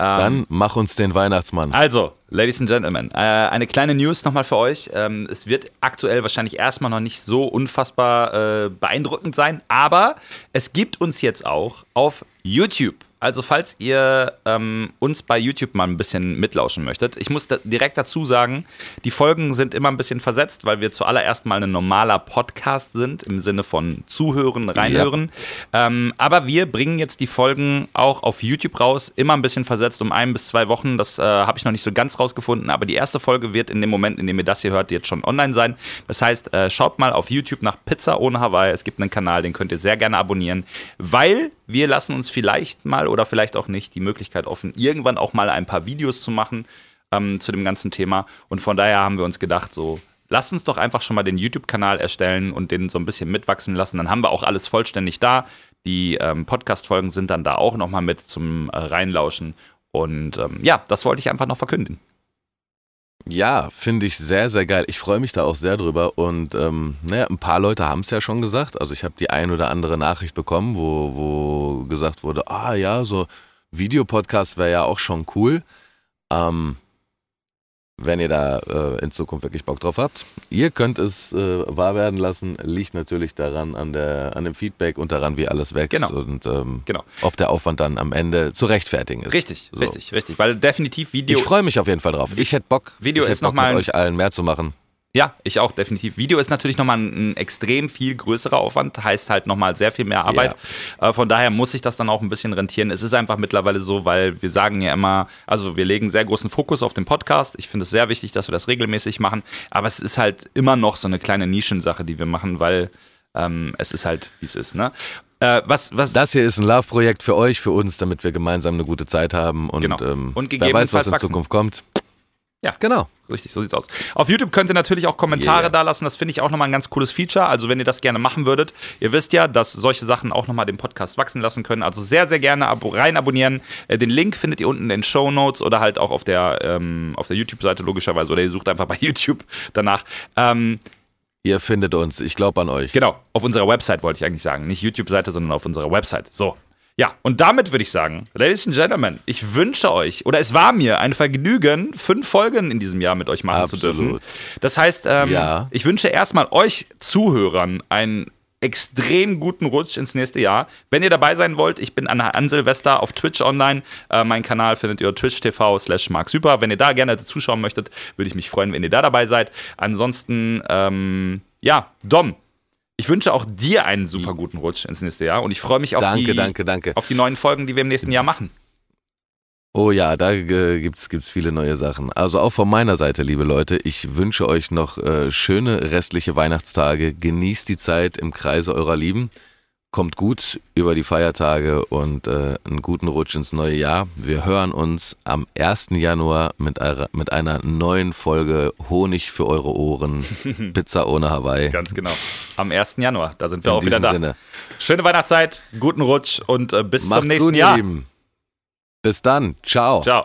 Ähm, Dann mach uns den Weihnachtsmann. Also, Ladies and Gentlemen, äh, eine kleine News nochmal für euch. Ähm, es wird aktuell wahrscheinlich erstmal noch nicht so unfassbar äh, beeindruckend sein, aber es gibt uns jetzt auch auf YouTube. Also, falls ihr ähm, uns bei YouTube mal ein bisschen mitlauschen möchtet, ich muss da direkt dazu sagen, die Folgen sind immer ein bisschen versetzt, weil wir zuallererst mal ein normaler Podcast sind, im Sinne von Zuhören, Reinhören. Ähm, aber wir bringen jetzt die Folgen auch auf YouTube raus, immer ein bisschen versetzt, um ein bis zwei Wochen. Das äh, habe ich noch nicht so ganz rausgefunden, aber die erste Folge wird in dem Moment, in dem ihr das hier hört, jetzt schon online sein. Das heißt, äh, schaut mal auf YouTube nach Pizza ohne Hawaii. Es gibt einen Kanal, den könnt ihr sehr gerne abonnieren, weil wir lassen uns vielleicht mal oder vielleicht auch nicht die Möglichkeit offen, irgendwann auch mal ein paar Videos zu machen ähm, zu dem ganzen Thema. Und von daher haben wir uns gedacht, so, lasst uns doch einfach schon mal den YouTube-Kanal erstellen und den so ein bisschen mitwachsen lassen. Dann haben wir auch alles vollständig da. Die ähm, Podcast-Folgen sind dann da auch nochmal mit zum äh, Reinlauschen. Und ähm, ja, das wollte ich einfach noch verkünden. Ja, finde ich sehr, sehr geil. Ich freue mich da auch sehr drüber. Und ähm, naja, ein paar Leute haben es ja schon gesagt. Also ich habe die ein oder andere Nachricht bekommen, wo, wo gesagt wurde, ah ja, so Videopodcast wäre ja auch schon cool. Ähm, wenn ihr da äh, in Zukunft wirklich Bock drauf habt. Ihr könnt es äh, wahr werden lassen, liegt natürlich daran an, der, an dem Feedback und daran, wie alles wächst Genau. und ähm, Genau. ob der Aufwand dann am Ende zu rechtfertigen ist. Richtig, So. richtig, richtig. Weil definitiv Video. Ich freue mich auf jeden Fall drauf. Ich hätte Bock, Video ich hätte ist Bock noch mal mit euch allen mehr zu machen. Ja, ich auch, definitiv. Video ist natürlich nochmal ein, ein extrem viel größerer Aufwand, heißt halt nochmal sehr viel mehr Arbeit. Äh, von daher muss sich das dann auch ein bisschen rentieren. Es ist einfach mittlerweile so, weil wir sagen ja immer, also wir legen sehr großen Fokus auf den Podcast. Ich finde es sehr wichtig, dass wir das regelmäßig machen. Aber es ist halt immer noch so eine kleine Nischensache, die wir machen, weil ähm, es ist halt, wie es ist, ne? Äh, was, was, Das hier ist ein Love-Projekt für euch, für uns, damit wir gemeinsam eine gute Zeit haben und, Genau. ähm, Und wer weiß, was in wachsen. Zukunft kommt. Ja. Genau. Richtig, so sieht's aus. Auf YouTube könnt ihr natürlich auch Kommentare Yeah. da lassen. Das finde ich auch nochmal ein ganz cooles Feature. Also, wenn ihr das gerne machen würdet, ihr wisst ja, dass solche Sachen auch nochmal den Podcast wachsen lassen können. Also sehr, sehr gerne rein abonnieren. Äh, den Link findet ihr unten in den Show Notes oder halt auch auf der, ähm, auf der YouTube-Seite logischerweise. Oder ihr sucht einfach bei *laughs* YouTube danach. Ähm, Ihr findet uns. Ich glaube an euch. Genau, auf unserer Website wollte ich eigentlich sagen. Nicht YouTube-Seite, sondern auf unserer Website. So. Ja, und damit würde ich sagen, Ladies and Gentlemen, ich wünsche euch, oder es war mir ein Vergnügen, fünf Folgen in diesem Jahr mit euch machen zu dürfen. Absolut. Das heißt, ähm, Ja. ich wünsche erstmal euch Zuhörern einen extrem guten Rutsch ins nächste Jahr. Wenn ihr dabei sein wollt, ich bin an, an Silvester auf Twitch online. Äh, mein Kanal findet ihr twitch TV slash Super. Wenn ihr da gerne zuschauen möchtet, würde ich mich freuen, wenn ihr da dabei seid. Ansonsten, ähm, ja, Dom, ich wünsche auch dir einen super guten Rutsch ins nächste Jahr und ich freue mich auf, Danke, die, danke, danke. auf die neuen Folgen, die wir im nächsten Jahr machen. Oh ja, da äh, gibt's gibt's viele neue Sachen. Also auch von meiner Seite, liebe Leute, ich wünsche euch noch äh, schöne restliche Weihnachtstage. Genießt die Zeit im Kreise eurer Lieben. Kommt gut über die Feiertage und äh, einen guten Rutsch ins neue Jahr. Wir hören uns am 1. Januar mit, einer- mit einer neuen Folge Honig für eure Ohren. *laughs* Pizza ohne Hawaii. Ganz genau. Am 1. Januar, da sind wir In auch wieder da. Sinne. Schöne Weihnachtszeit, guten Rutsch und äh, bis Macht's zum nächsten gut, Jahr. Lieben. Bis dann. Ciao. Ciao.